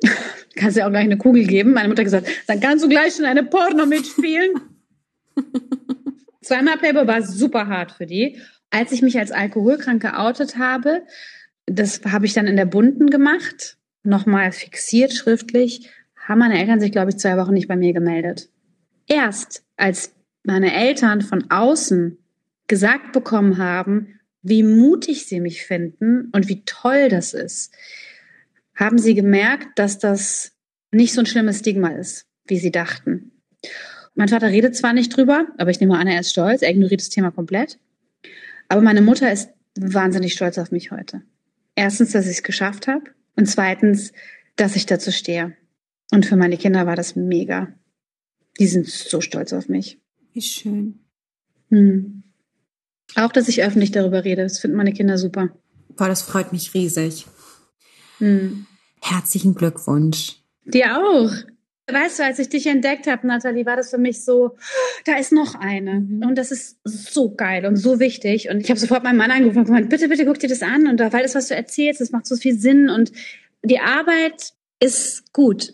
[laughs] kannst ja auch gleich eine Kugel geben. Meine Mutter hat gesagt, dann kannst du gleich in eine Porno mitspielen. [laughs] Zweimal Playboy war super hart für die. Als ich mich als Alkoholkrank geoutet habe, das habe ich dann in der Bunten gemacht, nochmal fixiert schriftlich, haben meine Eltern sich, glaube ich, zwei Wochen nicht bei mir gemeldet. Erst als meine Eltern von außen gesagt bekommen haben, wie mutig sie mich finden und wie toll das ist, haben sie gemerkt, dass das nicht so ein schlimmes Stigma ist, wie sie dachten. Mein Vater redet zwar nicht drüber, aber ich nehme an, er ist stolz, er ignoriert das Thema komplett. Aber meine Mutter ist wahnsinnig stolz auf mich heute. Erstens, dass ich es geschafft habe und zweitens, dass ich dazu stehe. Und für meine Kinder war das mega. Die sind so stolz auf mich. Wie schön. Hm. Auch, dass ich öffentlich darüber rede. Das finden meine Kinder super. Boah, das freut mich riesig. Hm. Herzlichen Glückwunsch. Dir auch. Weißt du, als ich dich entdeckt habe, Nathalie, war das für mich so, da ist noch eine. Mhm. Und das ist so geil und so wichtig. Und ich habe sofort meinen Mann angerufen und gemeint, bitte, bitte guck dir das an. Und da, weil das, was du erzählst, das macht so viel Sinn. Und die Arbeit ist gut.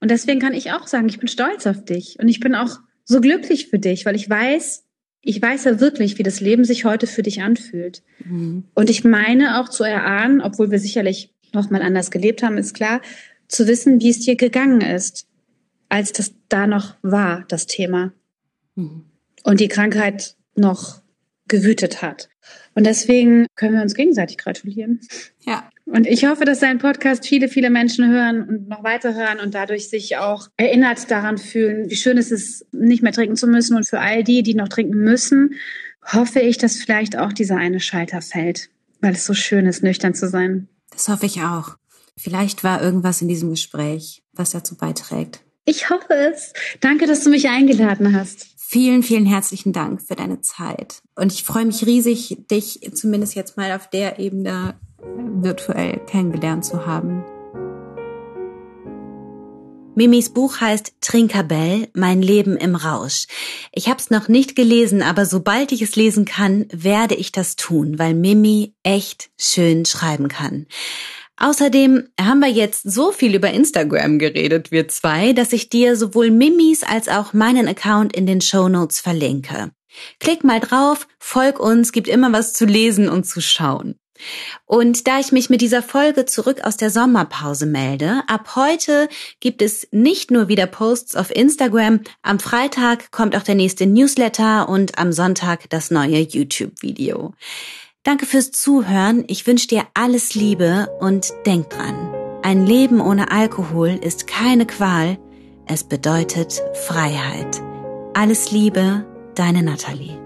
Und deswegen kann ich auch sagen, ich bin stolz auf dich. Und ich bin auch so glücklich für dich, weil ich weiß, ich weiß ja wirklich, wie das Leben sich heute für dich anfühlt. Mhm. Und ich meine auch zu erahnen, obwohl wir sicherlich noch mal anders gelebt haben, ist klar, zu wissen, wie es dir gegangen ist als das da noch war, das Thema. Mhm. Und die Krankheit noch gewütet hat. Und deswegen können wir uns gegenseitig gratulieren. Ja. Und ich hoffe, dass dein Podcast viele, viele Menschen hören und noch weiter hören und dadurch sich auch erinnert daran fühlen, wie schön es ist, nicht mehr trinken zu müssen. Und für all die, die noch trinken müssen, hoffe ich, dass vielleicht auch dieser eine Schalter fällt, weil es so schön ist, nüchtern zu sein. Das hoffe ich auch. Vielleicht war irgendwas in diesem Gespräch, was dazu beiträgt. Ich hoffe es. Danke, dass du mich eingeladen hast. Vielen, vielen herzlichen Dank für deine Zeit. Und ich freue mich riesig, dich zumindest jetzt mal auf der Ebene virtuell kennengelernt zu haben. Mimis Buch heißt Trinkerbell, mein Leben im Rausch. Ich habe es noch nicht gelesen, aber sobald ich es lesen kann, werde ich das tun, weil Mimi echt schön schreiben kann. Außerdem haben wir jetzt so viel über Instagram geredet, wir zwei, dass ich dir sowohl Mimis als auch meinen Account in den Show Notes verlinke. Klick mal drauf, folg uns, gibt immer was zu lesen und zu schauen. Und da ich mich mit dieser Folge zurück aus der Sommerpause melde, ab heute gibt es nicht nur wieder Posts auf Instagram, am Freitag kommt auch der nächste Newsletter und am Sonntag das neue YouTube-Video. Danke fürs Zuhören. Ich wünsche dir alles Liebe und denk dran. Ein Leben ohne Alkohol ist keine Qual, es bedeutet Freiheit. Alles Liebe, deine Nathalie.